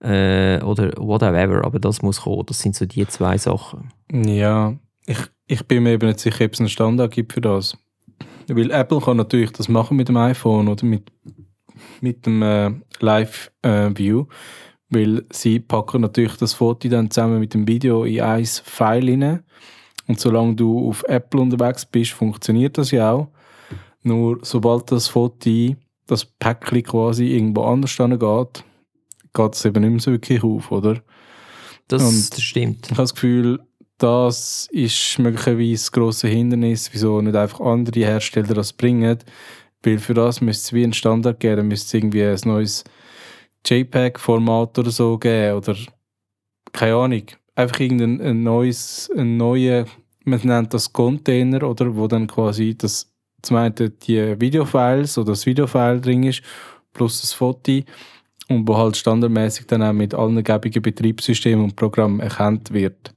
äh, oder whatever. Aber das muss kommen. Das sind so die zwei Sachen. Ja, ich, ich bin mir eben nicht sicher, ob es einen Standard gibt für das. Weil Apple kann natürlich das machen mit dem iPhone oder mit, mit dem äh, Live-View, weil sie packen natürlich das Foto dann zusammen mit dem Video in ein File rein. Und solange du auf Apple unterwegs bist, funktioniert das ja auch. Nur sobald das Foto, das Päckchen quasi irgendwo anders geht, geht es eben nicht mehr so wirklich auf, oder? Das, Und- das stimmt. Ich habe das Gefühl, das ist möglicherweise das grosse Hindernis, wieso nicht einfach andere Hersteller das bringen. Weil für das müsste es wie einen Standard geben, müsste es irgendwie ein neues JPEG-Format oder so geben oder keine Ahnung. Einfach irgendein ein neues, ein neuer, man nennt das Container oder wo dann quasi das zum einen die Videofiles oder das Videofile drin ist, plus das Foto und wo halt standardmäßig dann auch mit allen gäbigen Betriebssystemen und Programmen erkannt wird.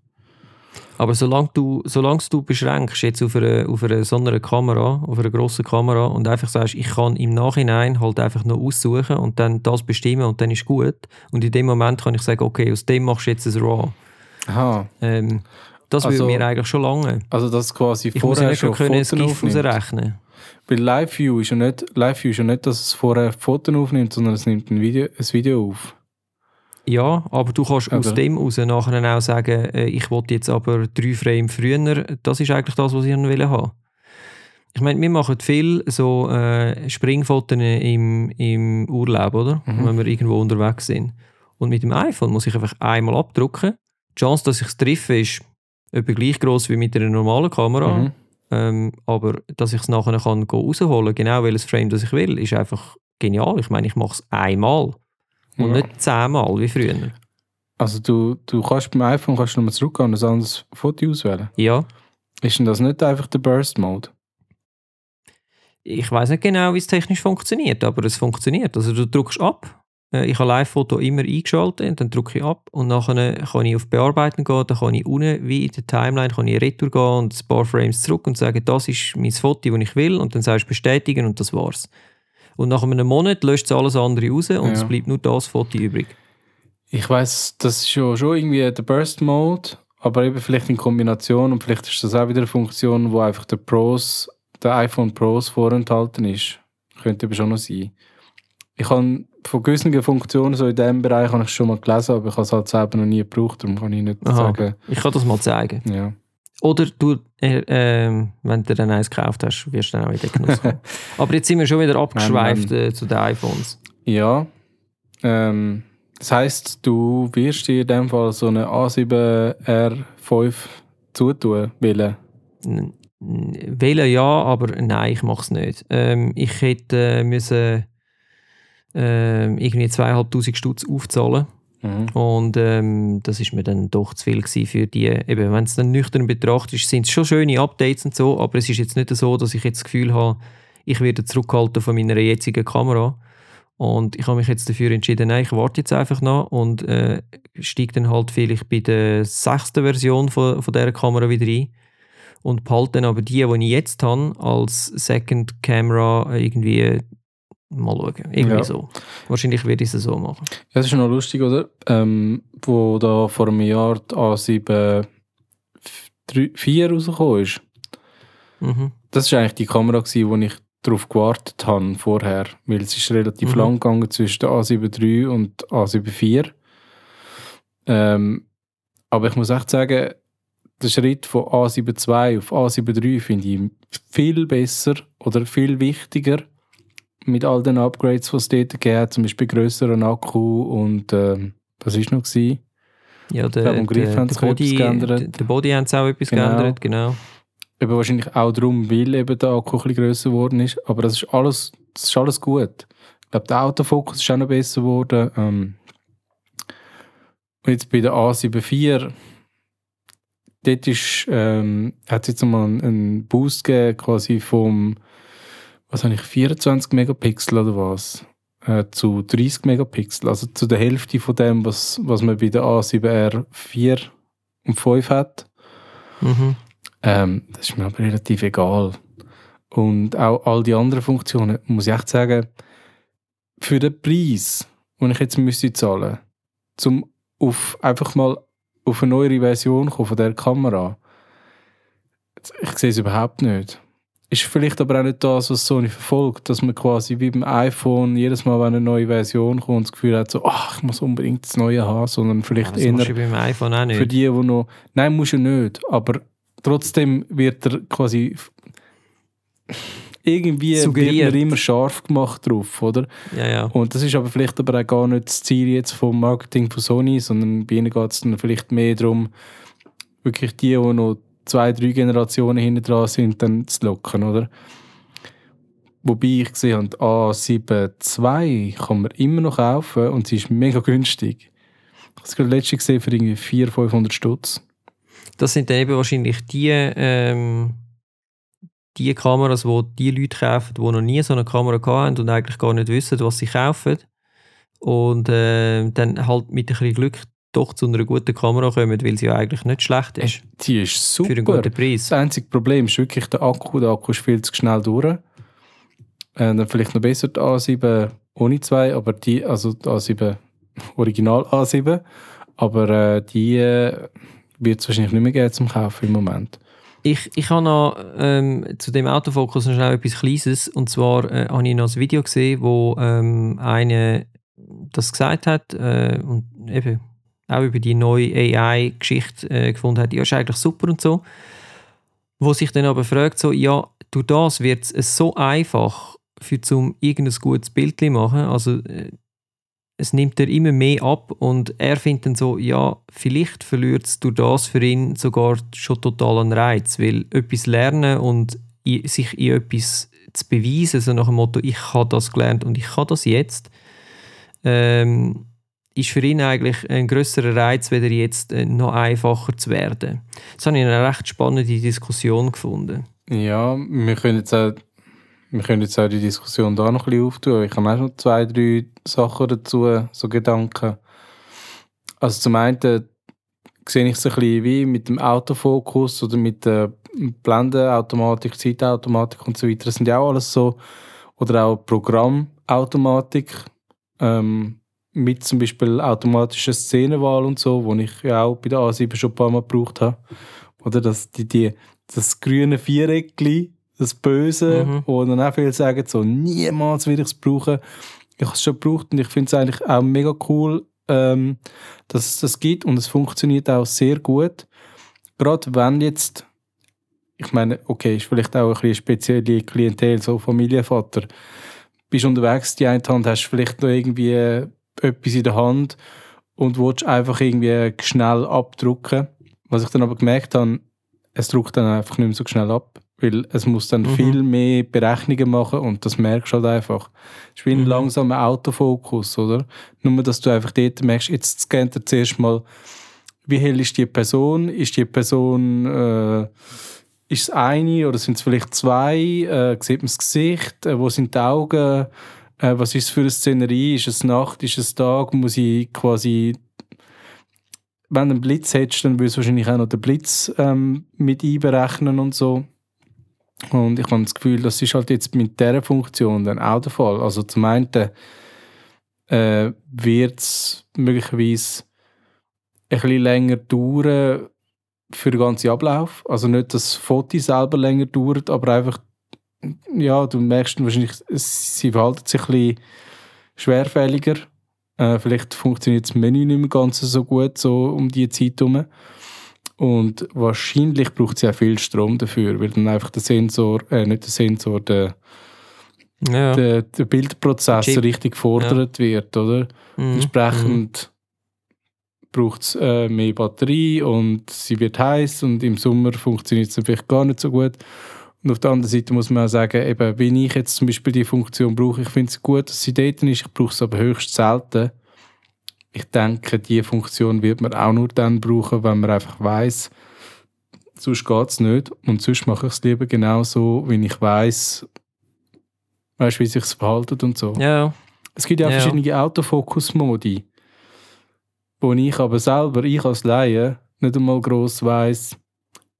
Aber solange du, solange du beschränkst jetzt auf eine, auf eine so einer Kamera, auf einer grossen Kamera und einfach sagst, ich kann im Nachhinein halt einfach noch aussuchen und dann das bestimmen und dann ist gut. Und in dem Moment kann ich sagen, okay, aus dem machst du jetzt ein RAW. Aha, Ähm, das Also- würde mir eigentlich schon lange. also das quasi Ich muss ja vorher nicht schon können, ein Fotos GIF aufnimmt. ausrechnen. Weil Live-View ist, ja nicht, Live ist ja nicht, dass es vorher Fotos aufnimmt, sondern es nimmt ein Video, ein Video auf. Ja, aber du kannst aus Aber- dem heraus nachher auch sagen, äh, ich wollte jetzt aber drei Frame früher. Das ist eigentlich das, was ich haben haben. Ich meine, wir machen viel so äh, Springfotos im, im Urlaub, oder? Mhm. Wenn wir irgendwo unterwegs sind. Und mit dem iPhone muss ich einfach einmal abdrucken. Die Chance, dass ich es treffe, ist etwa gleich groß wie mit einer normalen Kamera. Mhm. Ähm, aber dass ich es nachher kann rausholen genau welches Frame das ich will, ist einfach genial. Ich meine, ich mache es einmal und Ja. nicht zehnmal wie früher. Also du, du kannst beim iPhone kannst du nochmal zurückgehen und ein anderes Foto auswählen. Ja, Ist denn das nicht einfach der Burst Mode? Ich weiß nicht genau, wie es technisch funktioniert, aber es funktioniert. Also du drückst ab. Äh, Ich habe Live-Foto immer eingeschaltet, dann drücke ich ab und nachher kann ich auf Bearbeiten gehen, dann kann ich unten, wie in der Timeline, kann ich retour gehen und ein paar Frames zurück und sagen, das ist mein Foto, das ich will und dann sagst du bestätigen und das war's. Und nach einem Monat löscht es alles andere raus und Ja. es bleibt nur das Foto übrig. Ich weiß, das ist ja schon irgendwie der Burst Mode, aber eben vielleicht in Kombination und vielleicht ist das auch wieder eine Funktion, wo einfach der Pros, der iPhone Pros vorenthalten ist. Könnte eben schon noch sein. Ich habe von gewissen Funktionen so in diesem Bereich habe ich schon mal gelesen, aber ich habe es halt selber noch nie gebraucht, darum kann ich nicht Aha. sagen. Ich kann das mal zeigen. Ja. Oder du, äh, ähm, wenn du dann eins gekauft hast, wirst du dann auch in den Genuss kommen. Aber jetzt sind wir schon wieder abgeschweift äh, zu den iPhones. Ja. Ähm, das heisst, du wirst dir in dem Fall so eine A7R5 zutun wollen. Wählen ja, aber nein, ich mache es nicht. Ähm, ich hätte äh, müssen ähm, irgendwie 2'500 Stutz aufzahlen Mhm. und ähm, das ist mir dann doch zu viel für die, eben, wenn es dann nüchtern betrachtet ist, sind es schon schöne Updates und so, aber es ist jetzt nicht so, dass ich jetzt das Gefühl habe, ich werde zurückhalten von meiner jetzigen Kamera und ich habe mich jetzt dafür entschieden, nein, ich warte jetzt einfach noch und äh, steige dann halt vielleicht bei der sechsten Version von, von dieser Kamera wieder ein und behalte dann aber die, die ich jetzt habe, als Second Camera irgendwie mal schauen. Irgendwie Ja. so. Wahrscheinlich werde ich es so machen. Ja, das ist noch lustig, oder? Ähm, wo da vor einem Jahr die A7 4 rausgekommen ist. Mhm. Das war eigentlich die Kamera, gewesen, wo ich darauf gewartet habe vorher. Weil es ist relativ Mhm. lang gegangen zwischen der A7 III und der A7 IV. Ähm, aber ich muss echt sagen, der Schritt von A7 II auf A7 III finde ich viel besser oder viel wichtiger mit all den Upgrades, die es dort gegeben hat, zum Beispiel grösseren Akku und ähm, was ist noch gewesen? Ja, der, glaube, am Griff der, der etwas Body, geändert. der, Body sie auch etwas Genau. geändert, genau. Eben wahrscheinlich auch darum, weil eben der Akku ein bisschen grösser geworden ist. Aber das ist alles, das ist alles gut. Ich glaube, der Autofokus ist auch noch besser geworden. Ähm, und jetzt bei der A7 IV, dort ist, ähm, hat es jetzt nochmal einen, einen Boost gegeben, quasi vom, was habe ich, 24 Megapixel oder was? Äh, zu 30 Megapixel. Also zu der Hälfte von dem, was, was man bei der A7R 4 und 5 hat. Mhm. Ähm, das ist mir aber relativ egal. Und auch all die anderen Funktionen, muss ich echt sagen, für den Preis, den ich jetzt müsste zahlen, zum auf einfach mal auf eine neuere Version kommen von der Kamera, ich sehe es überhaupt nicht. Ist vielleicht aber auch nicht das, was Sony verfolgt, dass man quasi wie beim iPhone jedes Mal, wenn eine neue Version kommt, das Gefühl hat, so, ach, ich muss unbedingt das Neue haben, sondern vielleicht Das eher du beim iPhone auch nicht. für die, die noch. Nein, muss ja nicht. Aber trotzdem wird er quasi. Irgendwie Suggeriert. wird immer scharf gemacht drauf, oder? ja, ja. Und das ist aber vielleicht aber auch gar nicht das Ziel jetzt vom Marketing von Sony, sondern bei ihnen geht es dann vielleicht mehr darum, wirklich die, die noch zwei, drei Generationen hinten dran sind, dann zu locken, oder? Wobei ich gesehen habe, die A7 II kann man immer noch kaufen und sie ist mega günstig. Ich habe es gerade letztens gesehen für irgendwie 400, 500 Stutz. Das sind dann eben wahrscheinlich die, ähm, die Kameras, die die Leute kaufen, die noch nie so eine Kamera hatten und eigentlich gar nicht wissen, was sie kaufen. Und äh, dann halt mit ein bisschen Glück doch zu einer guten Kamera kommen, weil sie ja eigentlich nicht schlecht ist. Die ist super. Für einen guten Preis. Das einzige Problem ist wirklich der Akku. Der Akku ist viel zu schnell durch. Äh, dann vielleicht noch besser die A7 ohne zwei, aber die, also die A7, Original A7, aber äh, die äh, wird es wahrscheinlich nicht mehr geben zum Kaufen im Moment. Ich, ich habe noch ähm, zu dem Autofokus noch schnell etwas Kleines. Und zwar äh, habe ich noch ein Video gesehen, wo ähm, eine das gesagt hat äh, und eben auch über die neue AI-Geschichte äh, gefunden hat, ja, ist eigentlich super und so. Wo sich dann aber fragt, so, ja, durch das wird es so einfach, für zum irgendein gutes Bild zu machen. Also äh, es nimmt er immer mehr ab und er findet dann so, ja, vielleicht verliert es durch das für ihn sogar schon total einen Reiz, weil etwas lernen und sich in etwas zu beweisen, so nach dem Motto, ich habe das gelernt und ich kann das jetzt, ähm, ist für ihn eigentlich ein größerer Reiz, wieder jetzt äh, noch einfacher zu werden. Das habe ich eine recht spannende Diskussion gefunden. Ja, wir können jetzt auch, wir können jetzt auch die Diskussion da noch ein bisschen auftun. Ich habe auch noch zwei, drei Sachen dazu, so Gedanken. Also zum einen sehe ich es ein bisschen wie mit dem Autofokus oder mit der Blendenautomatik, Zeitautomatik und so weiter. Das sind ja auch alles so, oder auch Programmautomatik, ähm, mit zum Beispiel automatischer Szenenwahl und so, wo ich ja auch bei der A7 schon ein paar Mal gebraucht habe. Oder das, die, die, das grüne Viereckli, das Böse, mhm. wo dann auch viele sagen, so, niemals will ich es brauchen. Ich habe es schon gebraucht und ich finde es eigentlich auch mega cool, ähm, dass es das gibt und es funktioniert auch sehr gut. Gerade wenn jetzt, ich meine, okay, ist vielleicht auch ein bisschen spezielle Klientel, so Familienvater, bist unterwegs, die eine Hand hast vielleicht noch irgendwie etwas in der Hand und willst einfach irgendwie schnell abdrucken. Was ich dann aber gemerkt habe, es druckt dann einfach nicht mehr so schnell ab, weil es muss dann mhm. viel mehr Berechnungen machen und das merkst du halt einfach. Es ist wie ein mhm. langsamer Autofokus, oder? Nur, dass du einfach dort merkst, jetzt scannt er zuerst mal, wie hell ist die Person? Ist die Person, äh, ist es eine oder sind es vielleicht zwei? Äh, sieht man das Gesicht? Äh, wo sind die Augen? Äh, was ist es für eine Szenerie? Ist es Nacht? Ist es Tag? Muss ich quasi wenn du einen Blitz hättest, dann würdest du wahrscheinlich auch noch den Blitz ähm, mit einberechnen und so. Und ich habe das Gefühl, das ist halt jetzt mit dieser Funktion dann auch der Fall. Also zum einen äh, wird es möglicherweise ein bisschen länger dauern für den ganzen Ablauf. Also nicht, dass das Foto selber länger dauert, aber einfach, ja, du merkst wahrscheinlich, sie verhalten sich ein bisschen schwerfälliger. Äh, vielleicht funktioniert das Menü nicht mehr ganz so gut, so um die Zeit herum. Und wahrscheinlich braucht sie auch viel Strom dafür, weil dann einfach der Sensor, äh, nicht der Sensor, der, ja. der, der Bildprozess Chip. richtig gefordert ja. wird, oder? Mhm. Entsprechend mhm. braucht es äh, mehr Batterie und sie wird heiß und im Sommer funktioniert es vielleicht gar nicht so gut. Und auf der anderen Seite muss man auch sagen, eben, wenn ich jetzt zum Beispiel die Funktion brauche, ich finde es gut, dass sie dort ist, ich brauche es aber höchst selten ich denke, diese Funktion wird man auch nur dann brauchen, wenn man einfach weiß, sonst geht es nicht. Und sonst mache ich es lieber genauso, wenn ich weiß, weißt, wie sich es verhalten und so. Ja. Es gibt ja auch ja. verschiedene Autofokus-Modi, wo ich aber selber, ich als Laie, nicht einmal gross weiß,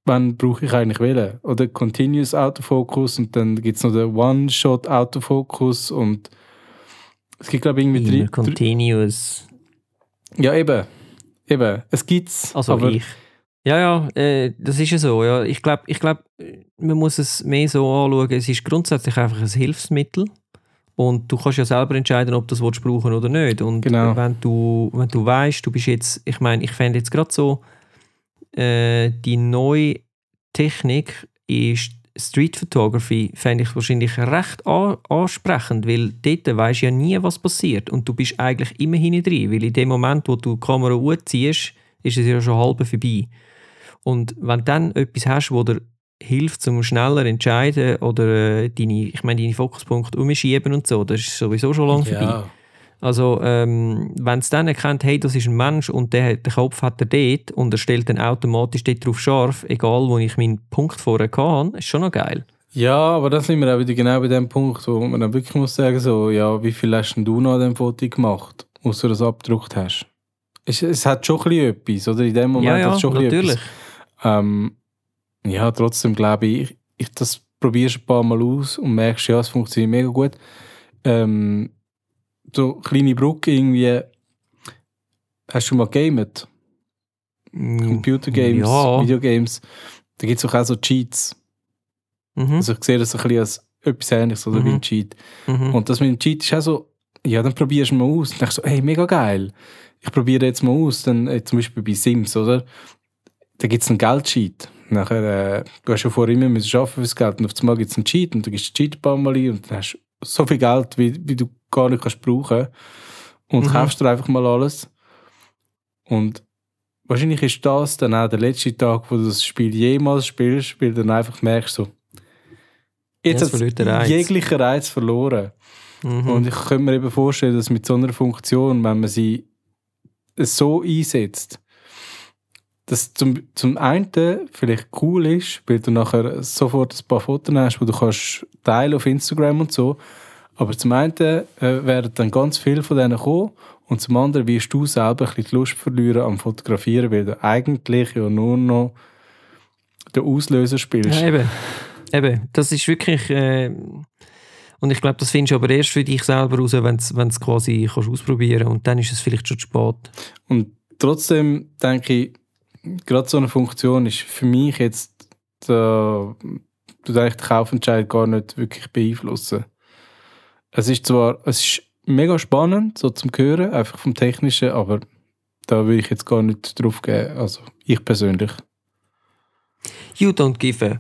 wann brauche ich eigentlich wählen. Oder Continuous Autofocus und dann gibt es noch den One-Shot Autofocus und es gibt glaube ich irgendwie drei... Continuous. Ja, eben. Eben. Es gibt's. Also aber ich. Ja, ja, äh, das ist ja so. Ja. Ich glaube, ich glaub, man muss es mehr so anschauen. Es ist grundsätzlich einfach ein Hilfsmittel. Und du kannst ja selber entscheiden, ob du das brauchen oder nicht. Und genau. wenn du, wenn du weißt, du bist jetzt, ich meine, ich fände jetzt gerade so, äh, die neue Technik ist Street Photography fände ich wahrscheinlich recht ansprechend, weil dort weisst ja nie, was passiert. Und du bist eigentlich immer hinten drin, weil in dem Moment, wo du die Kamera ziehst, ist es ja schon halb vorbei. Und wenn du dann etwas hast, wo dir hilft, zum schneller entscheiden oder äh, deine, ich meine, deine Fokuspunkte umschieben und so, das ist sowieso schon lange ja. vorbei. Also, ähm, wenn es dann erkennt, hey, das ist ein Mensch und der, den Kopf hat er dort und er stellt dann automatisch dort drauf scharf, egal wo ich meinen Punkt vorher hatte, ist schon noch geil. Ja, aber dann sind wir auch wieder genau bei dem Punkt, wo man dann wirklich muss sagen, so, ja, wie viel hast du noch an dem Foto gemacht, außer dass du abgedruckt hast? Es, es hat schon ein etwas, oder? In dem Moment ja, ja, hat es schon natürlich. etwas. Ähm, ja, trotzdem glaube ich, ich, das probierst ein paar Mal aus und merkst, ja, es funktioniert mega gut. Ähm, so kleine Brücke irgendwie. Hast du mal gamet? Mm, Computergames, ja. Videogames. Da gibt es auch so Cheats. Mhm. Also ich sehe das ein bisschen als etwas ähnliches oder mhm. wie ein Cheat. Mhm. Und das mit dem Cheat ist auch so, ja, dann probierst du mal aus. Und denkst so, hey, mega geil. Ich probiere jetzt mal aus. Dann äh, zum Beispiel bei Sims, oder? Da gibt es einen Geldcheat. Nachher, äh, du hast ja vorher immer müssen arbeiten fürs Geld und auf einmal gibt es einen Cheat und du gibst den Cheat ein paar Mal ein und dann hast du so viel Geld, wie, wie du gar nicht kannst brauchen und mhm. kaufst dir einfach mal alles. Und wahrscheinlich ist das dann auch der letzte Tag, wo du das Spiel jemals spielst, weil du dann einfach merkst so, jetzt hat es jeglicher Reiz verloren. Mhm. Und ich könnte mir eben vorstellen, dass mit so einer Funktion, wenn man sie so einsetzt, dass zum, zum einen vielleicht cool ist, weil du nachher sofort ein paar Fotos hast, die du kannst teilen auf Instagram und so. Aber zum einen äh, werden dann ganz viele von denen kommen und zum anderen wirst du selber ein bisschen die Lust verlieren am Fotografieren, weil du eigentlich ja nur noch den Auslöser spielst. Ja, eben. eben. Das ist wirklich... Äh und ich glaube, das findest du aber erst für dich selber raus, wenn du es quasi kannst ausprobieren und dann ist es vielleicht schon zu spät. Und trotzdem denke ich, gerade so eine Funktion ist für mich jetzt, der, du eigentlich den Kaufentscheid gar nicht wirklich beeinflussen. Es ist zwar, es ist mega spannend, so zum Hören, einfach vom Technischen, aber da will ich jetzt gar nicht drauf gehen, also ich persönlich. You don't give a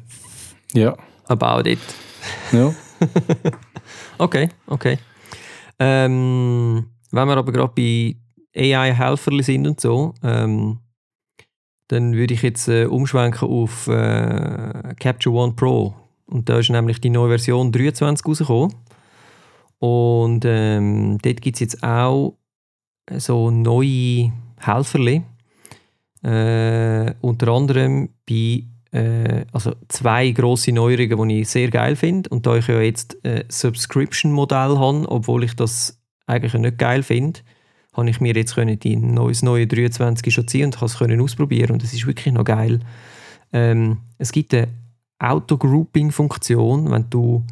ja. about it. Ja. okay, okay. Ähm, wenn wir aber gerade bei AI-Helferli sind und so, ähm, dann würde ich jetzt äh, umschwenken auf äh, Capture One Pro. Und da ist nämlich die neue Version 23 rausgekommen. Und ähm, dort gibt es jetzt auch so neue Helferli. Äh, unter anderem bei äh, also zwei grosse Neuerungen, die ich sehr geil finde. Und da ich ja jetzt ein Subscription-Modell habe, obwohl ich das eigentlich nicht geil finde, habe ich mir jetzt die neues neue 23 schon ziehen und habe es ausprobieren und es ist wirklich noch geil. Ähm, es gibt eine Auto-Grouping-Funktion, wenn du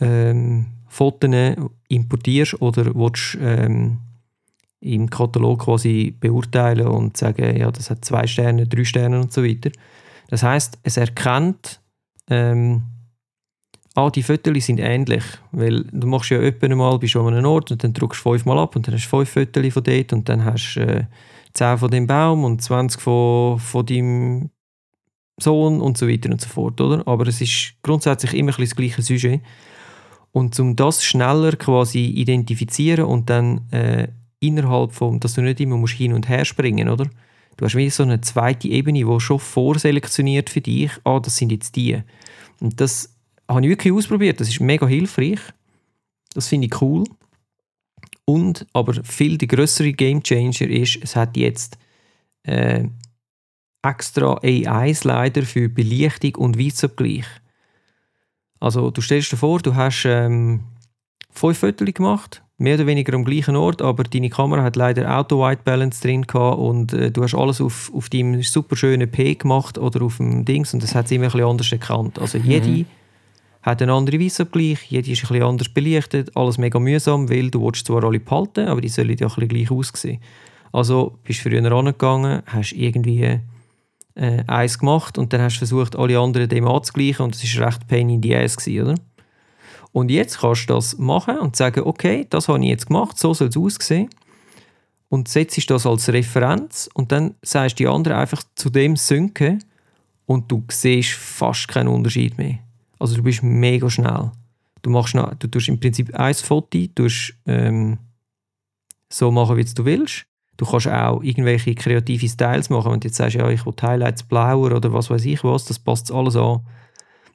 ähm, Fotos importierst oder willst, ähm, im Katalog quasi beurteilen und sagen, ja, das hat zwei Sterne, drei Sterne und so weiter. Das heißt, es erkennt, ähm, ah, die Fotos sind ähnlich, weil du machst ja öppe mal, bist an einem Ort und dann drückst du fünfmal ab und dann hast du fünf Fotos von dort und dann hast du äh, 10 von dem Baum und 20 von, von deinem Sohn und so weiter und so fort, oder? Aber es ist grundsätzlich immer das gleiche Sujet. Und um das schneller quasi identifizieren und dann äh, innerhalb von, dass du nicht immer musst hin und her springen, oder? Du hast wieder so eine zweite Ebene, die schon vorselektioniert für dich, ah, das sind jetzt die. Und das habe ich wirklich ausprobiert. Das ist mega hilfreich. Das finde ich cool. Und, aber viel der größere Gamechanger ist, es hat jetzt äh, extra AI-Slider für Belichtung und Weißabgleich. Also du stellst dir vor, du hast ähm, fünf Fotos gemacht, mehr oder weniger am gleichen Ort, aber deine Kamera hat leider Auto-White Balance drin gehabt und äh, du hast alles auf, auf deinem super schönen P gemacht oder auf dem Dings und das hat es immer ein bisschen anders erkannt. Also mhm. Hat einen anderen Weissabgleich, jede ist ein bisschen anders belichtet, alles mega mühsam, weil du willst zwar alle behalten, aber die sollen ja ein bisschen gleich aussehen. Also bist du früher angegangen, hast irgendwie äh, eins gemacht und dann hast du versucht, alle anderen dem anzugleichen und das war recht pain in the ass, gewesen, oder? Und jetzt kannst du das machen und sagen, okay, das habe ich jetzt gemacht, so soll es aussehen. Und setzt das als Referenz und dann sagst du die anderen einfach zu dem synken und du siehst fast keinen Unterschied mehr. Also du bist mega schnell. Du machst noch, du tust im Prinzip ein Foto, tust, ähm, so machen, wie du willst. Du kannst auch irgendwelche kreative Styles machen. Wenn du jetzt sagst, ja, ich will Highlights blauer oder was weiß ich was, das passt alles an.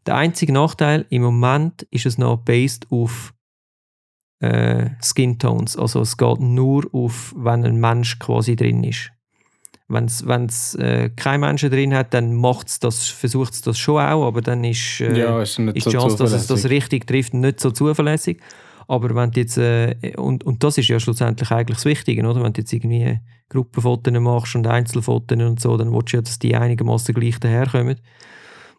Der einzige Nachteil im Moment ist es noch based auf äh, Skin Tones. Also es geht nur auf, wenn ein Mensch quasi drin ist. Wenn es äh, kein Menschen drin hat, dann macht's das, versucht es das schon auch, aber dann ist, äh, ja, ist, ist die Chance, dass es das richtig trifft, nicht so zuverlässig. Aber wenn jetzt, äh, und, und das ist ja schlussendlich eigentlich das Wichtige, oder? wenn du jetzt irgendwie Gruppenfotos machst und Einzelfotos und so, dann willst du ja, dass die einigermaßen gleich daherkommen.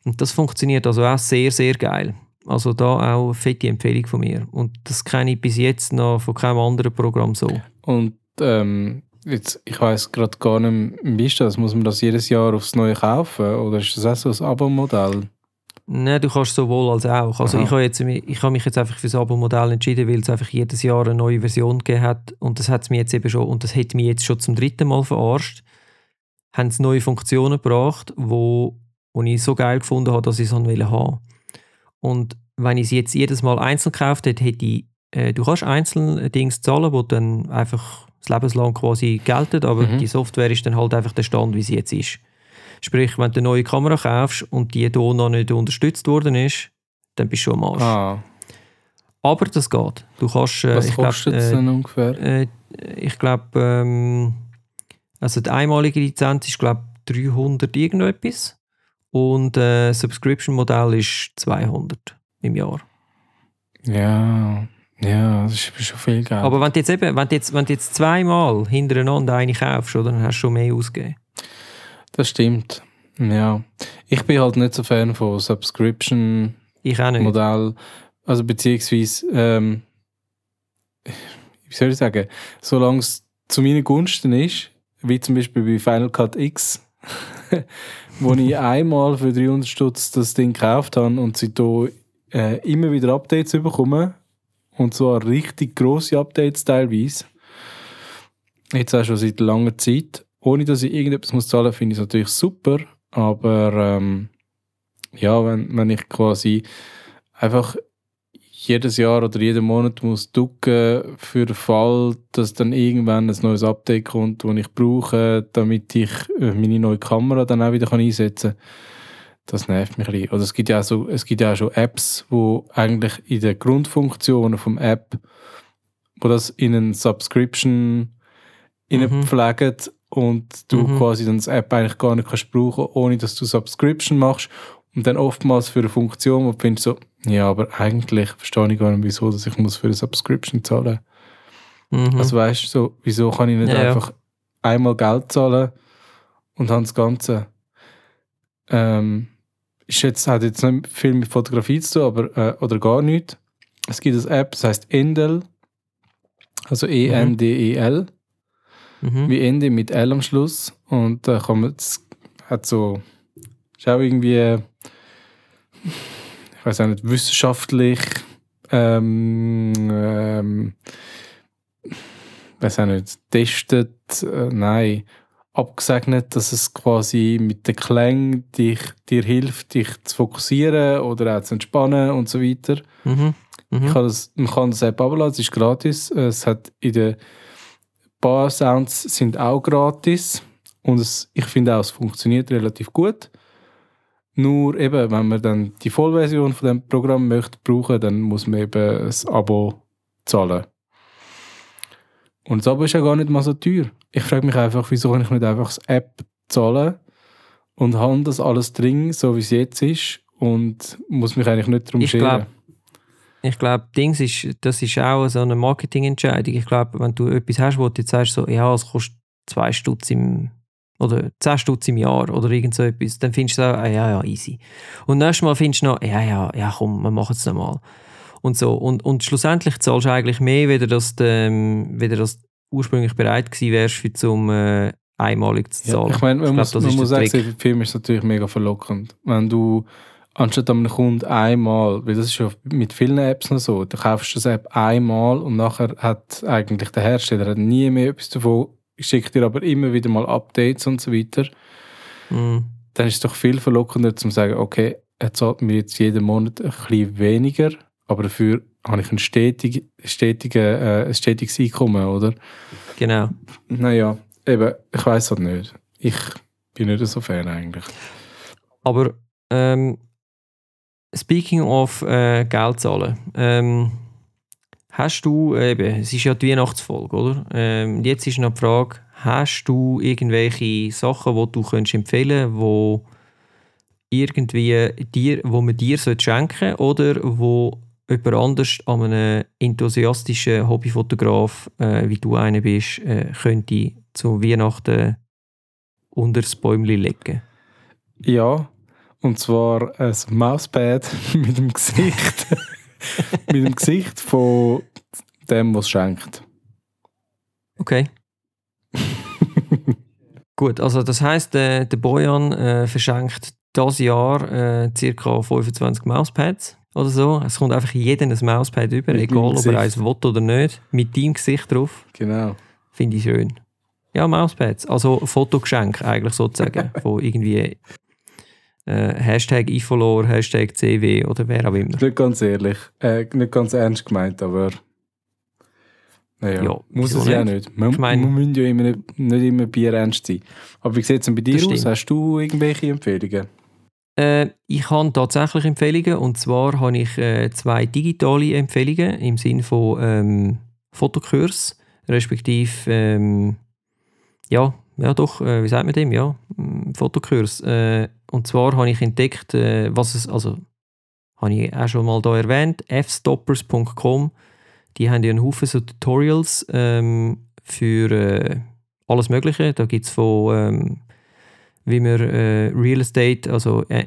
Und das funktioniert also auch sehr, sehr geil. Also da auch eine fette Empfehlung von mir. Und das kenne ich bis jetzt noch von keinem anderen Programm so. Und ähm, Jetzt, ich weiß gerade gar nicht, wie ist das? Muss man das jedes Jahr aufs Neue kaufen? Oder ist das auch so ein Abo-Modell? Nein, du kannst sowohl als auch. Also ich habe, jetzt, ich habe mich jetzt einfach für das Abo-Modell entschieden, weil es einfach jedes Jahr eine neue Version gegeben hat. Und das hat es mir jetzt eben schon, und das hat mich jetzt schon zum dritten Mal verarscht, haben sie neue Funktionen gebracht, wo, wo ich so geil gefunden habe, dass ich es haben wollte Und wenn ich sie jetzt jedes Mal einzeln gekauft hätte, hätte ich, äh, du kannst einzelne Dinge zahlen, wo dann einfach lebenslang quasi gelten, aber mhm. die Software ist dann halt einfach der Stand, wie sie jetzt ist. Sprich, wenn du eine neue Kamera kaufst und die hier noch nicht unterstützt worden ist, dann bist du schon am Arsch. Ah. Aber das geht. Du kannst, äh, Was kostet es äh, denn ungefähr? Äh, ich glaube, ähm, Also die einmalige Lizenz ist, glaube ich, 300 irgendetwas. Und äh, Subscription-Modell ist 200 im Jahr. Ja, ja, das ist schon viel Geld. Aber wenn du jetzt eben, wenn du jetzt, wenn du jetzt zweimal hintereinander eine kaufst, oder, dann hast du schon mehr ausgegeben. das stimmt. Ja. Ich bin halt nicht so Fan von Subscription Ich auch nicht. Modell. Also beziehungsweise, ähm, wie soll ich sagen, solange es zu meinen Gunsten ist, wie zum Beispiel bei Final Cut X, wo ich einmal für 300 Stutz das Ding gekauft habe und seitdem äh, immer wieder Updates bekomme, und zwar richtig grosse Updates teilweise, jetzt auch schon seit langer Zeit, ohne dass ich irgendetwas muss zahlen muss, finde ich es natürlich super, aber ähm, ja, wenn, wenn ich quasi einfach jedes Jahr oder jeden Monat muss ducken für den Fall, dass dann irgendwann ein neues Update kommt, das ich brauche, damit ich äh, meine neue Kamera dann auch wieder einsetzen kann. Das nervt mich ein bisschen. Oder es gibt ja so, es gibt ja schon Apps, wo eigentlich in den Grundfunktionen vom App, wo das in eine Subscription Mhm. pflegen und du Mhm. quasi dann das App eigentlich gar nicht kannst brauchen, ohne dass du Subscription machst. Und dann oftmals für eine Funktion, wo du findest so, ja, aber eigentlich verstehe ich gar nicht, wieso dass ich muss für eine Subscription zahlen Mhm. Also weißt du, so, wieso kann ich nicht Ja, ja. einfach einmal Geld zahlen und habe das Ganze. Ähm, ist jetzt, hat jetzt nicht viel mit Fotografie zu tun, aber, äh, oder gar nicht. Es gibt eine App, das heißt Endel, also E-N-D-E-L, mhm. wie Ende mit L am Schluss. Und da kann man, das hat so, ist auch irgendwie, ich weiß auch nicht, wissenschaftlich, ähm, ähm, weiß auch nicht, testet, äh, nein, abgesegnet, dass es quasi mit den Klängen dich, dir hilft, dich zu fokussieren oder auch zu entspannen und so weiter. Mhm. Ich Mhm. kann das, man kann das App abladen, es ist gratis. Es hat in den Bar Sounds sind auch gratis und es, ich finde auch, es funktioniert relativ gut. Nur eben, wenn man dann die Vollversion von dem Programm möchte brauchen, dann muss man eben ein Abo zahlen. Und das Abo ist ja gar nicht mal so teuer. Ich frage mich einfach, wieso kann ich nicht einfach das App zahlen und habe das alles drin, so wie es jetzt ist und muss mich eigentlich nicht darum scheren. Ich glaube, Dings ist, das ist auch so eine Marketingentscheidung. Ich glaube, wenn du etwas hast, wo du jetzt sagst, so, ja, es kostet zwei Stutz im oder 10 Stutz im Jahr oder irgend so etwas, dann findest du auch, ah, ja, ja, easy. Und nächstes Mal findest du noch, ja, ja, ja, komm, wir machen es nochmal. Und so. Und, und schlussendlich zahlst du eigentlich mehr, weder dass du, ähm, weder dass du ursprünglich bereit gewesen wärst, für zum äh, einmalig zu Ja, zahlen. ich meine, man glaub, muss, man ist muss der auch sehen, für die Firma ist es natürlich mega verlockend. Wenn du anstatt einem Kunden einmal, weil das ist ja mit vielen Apps noch so, du kaufst das App einmal und nachher hat eigentlich der Hersteller hat nie mehr etwas davon, schickt dir aber immer wieder mal Updates und so weiter, Mhm. dann ist es doch viel verlockender zu sagen, okay, er zahlt mir jetzt jeden Monat ein bisschen weniger, aber dafür habe ich ein, stetig, stetige, äh, ein stetiges Einkommen, oder? Genau. Naja, eben, ich weiß halt nicht. Ich bin nicht so Fan eigentlich. Aber ähm, speaking of äh, Geld zahlen, ähm, hast du, äh, eben, es ist ja die Weihnachtsfolge, oder? Ähm, jetzt ist noch die Frage, hast du irgendwelche Sachen, die du könntest empfehlen wo irgendwie dir, wo man dir sollte schenken oder wo jemand anders an einem enthusiastischen Hobbyfotograf, äh, wie du einer bist, äh, könnte zu Weihnachten unter das Bäumchen legen? Ja, und zwar ein Mauspad mit dem Gesicht. mit dem Gesicht von dem, was schenkt. Okay. Gut, also das heißt, der, der Bojan äh, verschenkt das Jahr äh, ca. 25 Mauspads oder so. Es kommt einfach jedem ein Mauspad über, Mit egal ob er eins will oder nicht, mit deinem Gesicht drauf. Genau. Finde ich schön. Ja, Mauspads. Also Fotogeschenk eigentlich sozusagen. von irgendwie äh, Hashtag Ifolor, Hashtag CW oder wer auch immer. Nicht ganz ehrlich. Äh, nicht ganz ernst gemeint, aber. Naja, Ja, muss es ja nicht? Man, Ich mein- man muss ja immer nicht, nicht immer Bier ernst sein. Aber wie sieht es denn bei dir aus? Hast du irgendwelche Empfehlungen? Äh, ich habe tatsächlich Empfehlungen und zwar habe ich äh, zwei digitale Empfehlungen im Sinne von ähm, Fotokurs, respektive ähm, ja, ja doch, äh, wie sagt man dem, ja, mm, Fotokurs. Äh, und zwar habe ich entdeckt, äh, was es, also habe ich auch schon mal da erwähnt, fstoppers.com, die haben ja einen Haufen so Tutorials ähm, für äh, alles Mögliche. Da gibt es von, ähm, wie man äh, Real Estate, also äh, äh,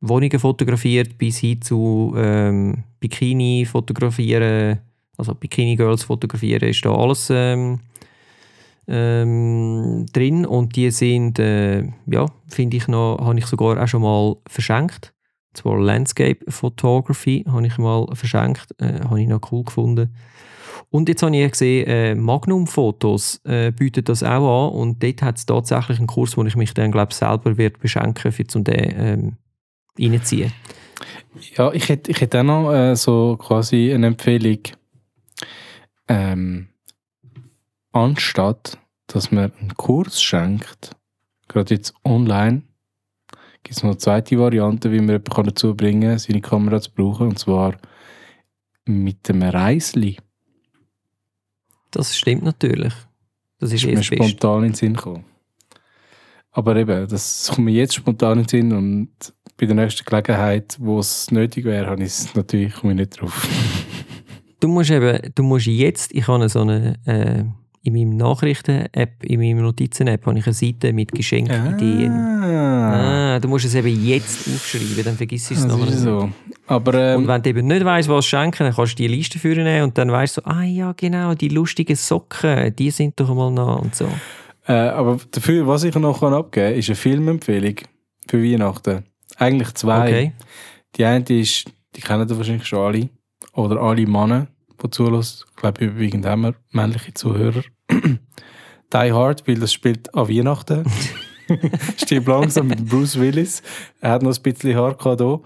Wohnungen fotografiert, bis hin zu ähm, Bikini fotografieren, also Bikini Girls fotografieren, ist da alles ähm, ähm, drin und die sind, äh, ja, finde ich noch, habe ich sogar auch schon mal verschenkt. Und zwar Landscape Photography habe ich mal verschenkt, äh, habe ich noch cool gefunden. Und jetzt habe ich gesehen, äh, Magnum Fotos äh, bietet das auch an und dort hat es tatsächlich einen Kurs, wo ich mich dann glaube selber wird beschenken für zum den ähm, reinziehen. Ja, ich hätte, ich hätte auch noch äh, so quasi eine Empfehlung. Ähm, anstatt dass man einen Kurs schenkt, gerade jetzt online, gibt es noch eine zweite Variante, wie man jemanden dazu bringen kann, seine Kamera zu brauchen, und zwar mit einem Reisli. Das stimmt natürlich. Das ist, ist mir spontan in den Sinn gekommen. Aber eben, das kommt mir jetzt spontan in den Sinn und bei der nächsten Gelegenheit, wo es nötig wäre, habe ich es natürlich komme ich nicht drauf. du musst eben, du musst jetzt, ich habe so eine äh, in meinem Nachrichten-App, in meiner Notizen-App, habe ich eine Seite mit Geschenkideen. Ah. ah. du musst es eben jetzt aufschreiben, dann vergisst du es noch so. Aber, ähm, und wenn du eben nicht weißt, was schenken, dann kannst du die Liste führen und dann weißt du, ah ja, genau, die lustigen Socken, die sind doch mal noch und so. Äh, aber dafür, was ich noch abgeben kann, ist eine Filmempfehlung für Weihnachten. Eigentlich zwei. Okay. Die eine ist, die kennen wahrscheinlich schon alle, oder alle Männer die zulassen. Ich glaube, überwiegend haben wir männliche Zuhörer. Die Hard, weil das spielt an Weihnachten. Stirb langsam mit Bruce Willis. Er hat noch ein bisschen Haar hier.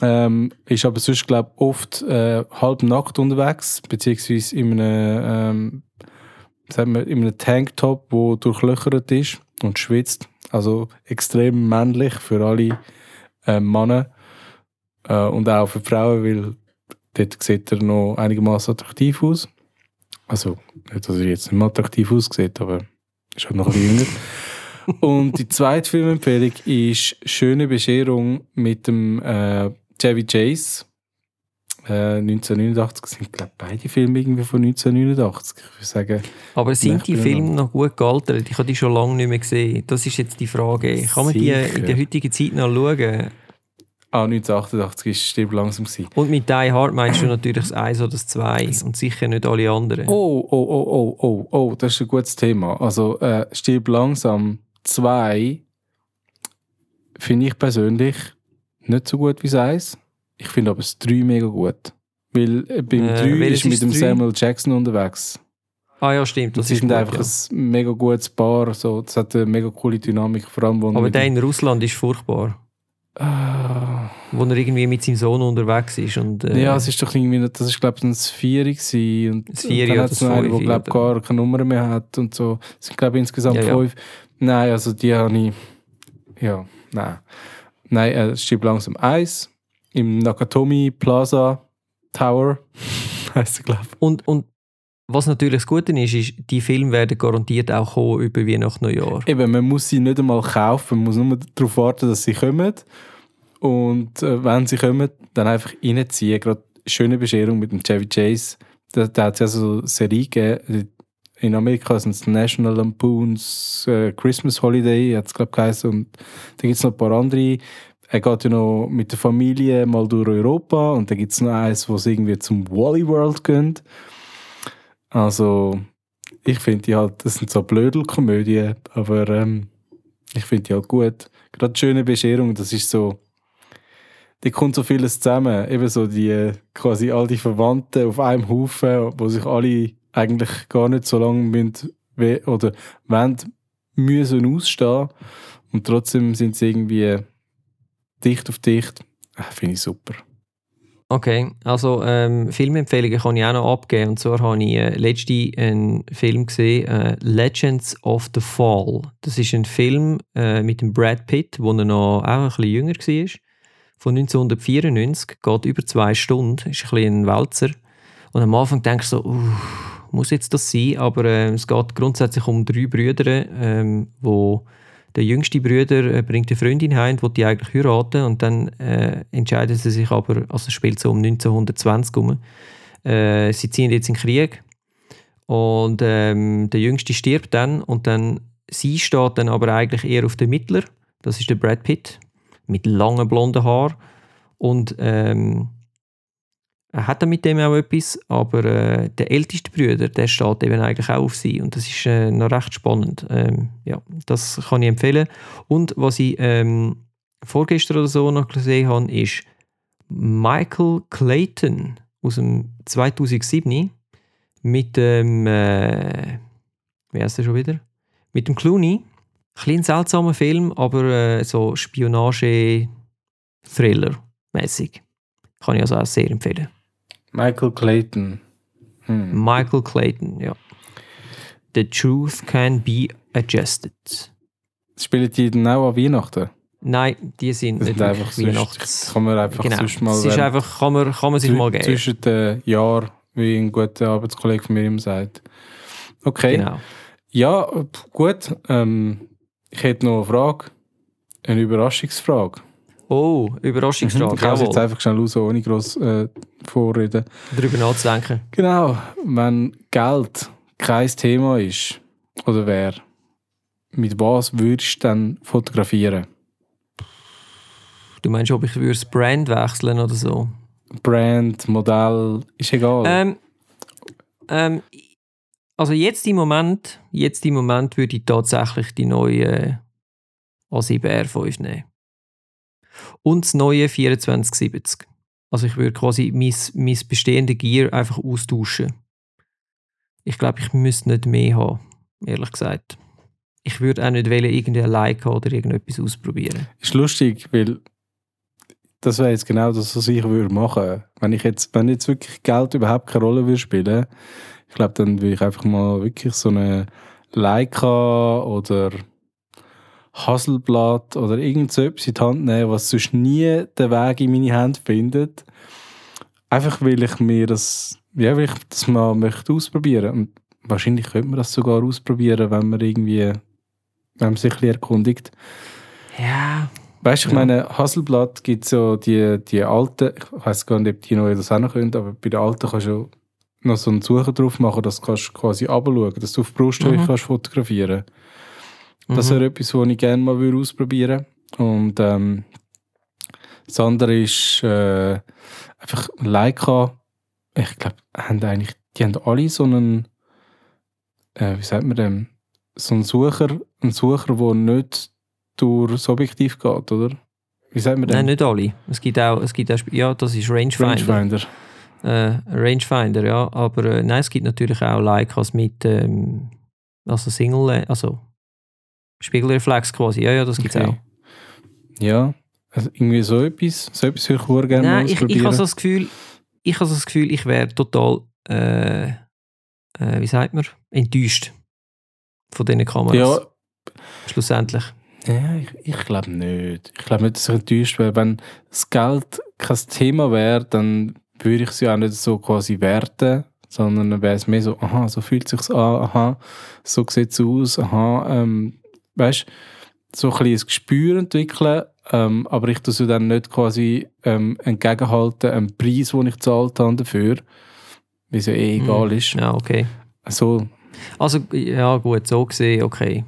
Ähm, ist aber sonst, glaube ich, oft äh, halb nackt unterwegs, beziehungsweise in einem, ähm, wir, in einem Tanktop, der durchlöchert ist und schwitzt. Also extrem männlich für alle äh, Männer äh, und auch für Frauen, weil Dort sieht er noch einigermaßen attraktiv aus. Also, nicht, dass er jetzt nicht mehr attraktiv aussieht, aber ist halt noch ein bisschen jünger. Und die zweite Filmempfehlung ist Schöne Bescherung mit dem äh, Chevy Chase. Äh, 1989 sind, glaube ich, beide Filme irgendwie von 1989. Ich würde sagen, Aber sind die Filme noch gut gealtert? Ich habe die schon lange nicht mehr gesehen. Das ist jetzt die Frage. Kann man Sicher. die in der heutigen Zeit noch schauen? Ah, 1988 war Stirb langsam. Gewesen. Und mit Die Hard meinst du natürlich das 1 oder das 2 und sicher nicht alle anderen. Oh, oh, oh, oh, oh, oh, das ist ein gutes Thema. Also äh, Stirb langsam 2 finde ich persönlich nicht so gut wie das 1. Ich finde aber das 3 mega gut. Weil äh, beim äh, 3 ist mit dem 3? Samuel Jackson unterwegs. Ah ja, stimmt. Das, das ist, einfach ja. ein mega gutes Paar. So, das hat eine mega coole Dynamik. Vor allem, aber der in Russland ist furchtbar. Uh, wo er irgendwie mit seinem Sohn unterwegs ist. Und, äh, ja, es ist doch irgendwie, das ist glaube ich ein Vieri gewesen. Und, das Vieri und dann hat es einen, der glaube gar keine Nummer mehr hat und so. Es sind glaube ich insgesamt ja, fünf. Ja. Nein, also die habe ich, ja, nein. Nein, äh, es steht langsam eins im Nakatomi Plaza Tower, heißt er glaube ich. Und, und was natürlich das Gute ist, ist, die Filme werden garantiert auch kommen über Weihnachten Neujahr. Eben, man muss sie nicht einmal kaufen, man muss nur darauf warten, dass sie kommen. Und äh, wenn sie kommen, dann einfach reinziehen. Gerade schöne Bescherung mit dem Chevy Chase. Da, da hat es ja so eine Serie gegeben. In Amerika sind es National Lampoons äh, Christmas Holiday, hat es glaube ich geheißen. Und da gibt es noch ein paar andere. Er geht ja noch mit der Familie mal durch Europa und dann gibt es noch eins, wo sie irgendwie zum Wally World gehen. Also, ich finde die halt, das sind so Blödelkomödien, aber ähm, ich finde die halt gut. Gerade die schöne Bescherung, das ist so, da kommt so vieles zusammen. Eben so die, quasi all die Verwandten auf einem Haufen, wo sich alle eigentlich gar nicht so lange müssen, oder wollen, müssen ausstehen. Und trotzdem sind sie irgendwie dicht auf dicht. Ah, finde ich super. Okay, also ähm, Filmempfehlungen kann ich auch noch abgeben. Und zwar habe ich äh, letzte einen Film gesehen, äh, Legends of the Fall. Das ist ein Film äh, mit dem Brad Pitt, wo er noch auch ein bisschen jünger war. Von 1994, geht über zwei Stunden, ist ein bisschen ein Wälzer. Und am Anfang denkst du so, muss jetzt das sein, aber äh, es geht grundsätzlich um drei Brüder, ähm, wo der jüngste Bruder äh, bringt eine Freundin heim, die die eigentlich heiraten und dann äh, entscheiden sie sich aber, also es spielt so um 1920 rum, äh, sie ziehen jetzt in den Krieg und ähm, der Jüngste stirbt dann und dann sie steht dann aber eigentlich eher auf den Mittler, das ist der Brad Pitt mit langen blonden Haaren und ähm, hat dann mit dem auch etwas, aber äh, der älteste Bruder, der steht eben eigentlich auch auf sie und das ist äh, noch recht spannend. Ähm, ja, das kann ich empfehlen. Und was ich ähm, vorgestern oder so noch gesehen habe, ist Michael Clayton aus dem 2007 mit dem, äh, wie heißt der schon wieder? Mit dem Clooney. Ein seltsamer Film, aber äh, so Spionage-Thriller-mäßig. Kann ich also auch sehr empfehlen. Michael Clayton. Hm. Michael Clayton, ja. The truth can be adjusted. Spielen die dann auch an Weihnachten? Nein, die sind Das nicht einfach sonst, Weihnachts... kann man einfach Genau, mal es ist einfach, kann man, kann man sich mal geben. zwischen den Jahren, wie ein guter Arbeitskollege von mir immer sagt. Okay. Genau. Ja, gut. Ähm, ich hätte noch eine Frage. Eine Überraschungsfrage. Oh, Überraschungsfrage, Ich kann jetzt jawohl. einfach schnell raus, ohne gross äh, vorreden. Darüber nachzudenken. Genau, wenn Geld kein Thema ist, oder wäre, mit was würdest du dann fotografieren? Du meinst, ob ich würde das Brand wechseln oder so? Brand, Modell, ist egal. Ähm, ähm, also jetzt im Moment, jetzt im Moment würde ich tatsächlich die neue A7R5 nehmen. Und das neue 2470. Also ich würde quasi mein, mein bestehende Gear einfach austauschen. Ich glaube, ich müsste nicht mehr haben, ehrlich gesagt. Ich würde auch nicht wollen, irgendeine Leica oder irgendetwas ausprobieren. ist lustig, weil das wäre jetzt genau das, was ich würde machen. Wenn ich jetzt, wenn jetzt wirklich Geld überhaupt keine Rolle würde spielen, ich glaube, dann würde ich einfach mal wirklich so eine Leica oder Hasselblatt oder irgend so etwas in die Hand nehmen, was sonst nie den Weg in meine Hände findet. Einfach weil ich mir das, ja, weil ich das mal möchte ausprobieren. Und wahrscheinlich könnte man das sogar ausprobieren, wenn man irgendwie, wenn man sich ein bisschen erkundigt. Ja, Weißt du, ich Ja. meine, Hasselblatt gibt so die, die alten, ich weiß gar nicht, ob die neuen das auch noch können, aber bei den alten kannst du noch so einen Sucher drauf machen, dass du kannst quasi runterschauen dass du auf die Brusthöhe Mhm. kannst fotografieren Das Mhm. wäre etwas, was ich gerne mal würde ausprobieren Und ähm, das andere ist äh, einfach Leica. Ich glaube, haben eigentlich, die haben alle so einen, äh, wie sagt man dem, so einen Sucher, einen Sucher, der nicht durch das Objektiv geht, oder? Wie sagt man Nein, nicht alle. Es gibt auch, es gibt auch ja, das ist Rangefinder. Rangefinder. Äh, Rangefinder, ja. Aber äh, nein, es gibt natürlich auch Leicas mit, ähm, also Single, also Spiegelreflex quasi. Ja, ja, das gibt es Okay. auch. Ja, also irgendwie so etwas, so etwas würde ich sehr gerne mal Nein, ich, ich habe so das Gefühl, ich habe so das Gefühl, ich wäre total, äh, äh, wie sagt man, enttäuscht von diesen Kameras. ja, Schlussendlich. Ja, ich, ich glaube nicht. Ich glaube nicht, dass ich enttäuscht wäre. Wenn das Geld kein Thema wäre, dann würde ich es ja auch nicht so quasi werten, sondern dann wäre es mehr so, aha, so fühlt es sich an, aha, so sieht es aus, aha, ähm, weißt so ein ein Gespür entwickeln, ähm, aber ich tue ja dann nicht quasi ähm, entgegenhalten, einen Preis, den ich gezahlt habe dafür, weil es ja eh egal ist. Ja, okay. So, Also, ja gut, so gesehen, okay.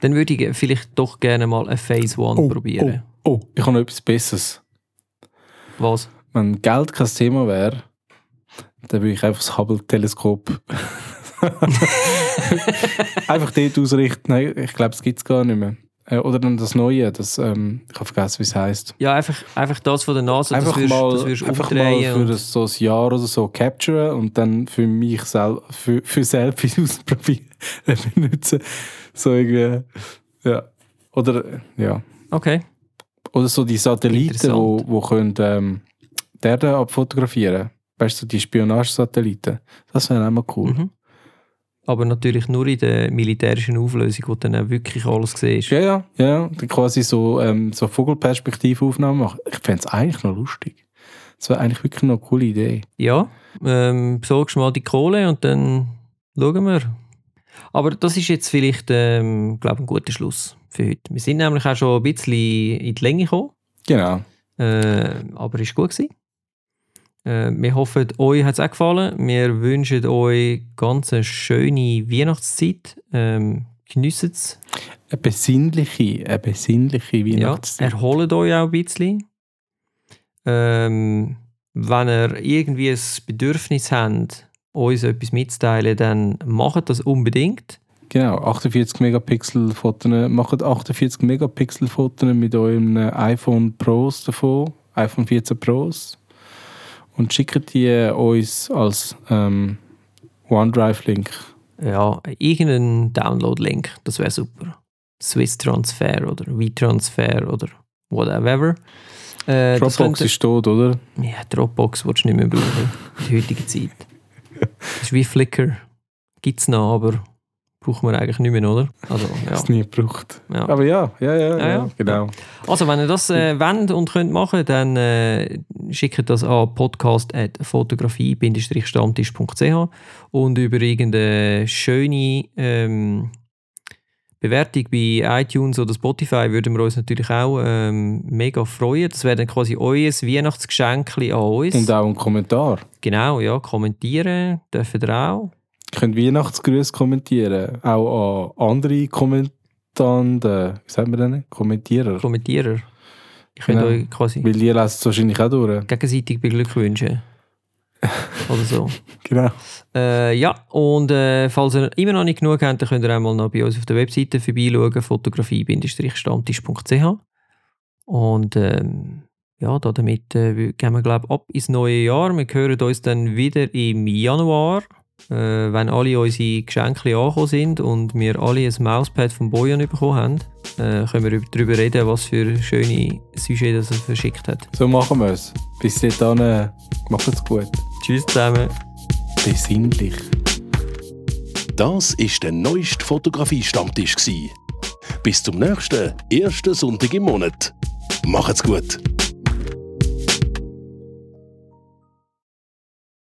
Dann würde ich vielleicht doch gerne mal eine Phase One probieren. oh, oh, ich habe noch etwas Besseres. Was? Wenn Geld kein Thema wäre, dann würde ich einfach das Hubble-Teleskop einfach dort ausrichten. Nein, ich glaube, es gibt es gar nicht mehr. Äh, Oder dann das Neue, das, ähm, ich habe vergessen, wie es heisst. Ja, einfach, einfach das von der NASA, Einfach das wirst, mal, das wirst einfach mal für und- so ein Jahr oder so capturen und dann für mich sel für, für Selfies ausprobieren, äh, benutzen. So irgendwie, ja. Oder, äh, ja. Okay. Oder so die Satelliten, wo, wo können, ähm, die Erde abfotografieren. Weißt du, die Spionagesatelliten. Das wäre auch mal cool. Mhm. Aber natürlich nur in der militärischen Auflösung, wo dann auch wirklich alles siehst. Ja, ja, ja. Quasi so, ähm, so Vogelperspektivaufnahmen machen. Ich fände es eigentlich noch lustig. Das wäre eigentlich wirklich noch eine coole Idee. Ja, ähm, besorgst mal die Kohle und dann schauen wir. Aber das ist jetzt vielleicht, ähm, glaube ein guter Schluss für heute. Wir sind nämlich auch schon ein bisschen in die Länge gekommen, Genau. äh, aber ist gut gewesen. Äh, wir hoffen, euch hat es auch gefallen. Wir wünschen euch ganz eine schöne Weihnachtszeit. Ähm, Geniessen es. Eine besinnliche, eine besinnliche Ja, Weihnachtszeit. erholt euch auch ein bisschen. Ähm, wenn ihr irgendwie ein Bedürfnis habt, uns etwas mitzuteilen, dann macht das unbedingt. Genau, 48 Megapixel Fotos. Macht 48 Megapixel Fotos mit eurem iPhone Pros davon, iPhone 14 Pros. Und schickt die uns als ähm, OneDrive-Link. Ja, irgendeinen Download-Link, das wäre super. Swiss Transfer oder WeTransfer oder whatever. Äh, Dropbox ist tot, oder? Ja, Dropbox willst du nicht mehr brauchen in der heutigen Zeit. Das ist wie Flickr. Gibt es noch, aber brauchen wir eigentlich nicht mehr, oder? Also, ja. Das nie gebraucht. ja. Aber ja, ja, ja, ja, Ja, ja. genau. Also, wenn ihr das äh, wollt und könnt machen, dann äh, schickt das an podcast.fotografie-stammtisch.ch und über irgendeine schöne ähm, Bewertung bei iTunes oder Spotify würden wir uns natürlich auch ähm, mega freuen. Das wäre dann quasi euer Weihnachtsgeschenk an uns. Und auch ein Kommentar. genau, ja, kommentieren dürfen ihr auch. Ihr könnt Weihnachtsgrüße kommentieren. Auch an andere Kommentanden. Wie sagt man denn? Kommentierer. Kommentierer. Ich könnte Genau. euch quasi Weil die lesen es wahrscheinlich auch durch. gegenseitig beglückwünschen. oder so. Genau. Äh, ja, und äh, falls ihr immer noch nicht genug habt, dann könnt ihr auch mal noch bei uns auf der Webseite vorbeischauen, fotografie-stammtisch.ch. Und ähm, ja, da damit äh, gehen wir, glaube ab ins neue Jahr. Wir hören uns dann wieder im Januar, äh, wenn alle unsere Geschenke angekommen sind und wir alle ein Mauspad vom Bojan bekommen haben. Äh, können wir darüber reden, was für schöne Sujet das er verschickt hat. So machen wir es. Bis dann, äh, macht es gut. Tschüss zusammen. Besinnlich. Das ist der neueste Fotografie-Stammtisch. gsi. Bis zum nächsten ersten Sonntag im Monat. Macht's gut!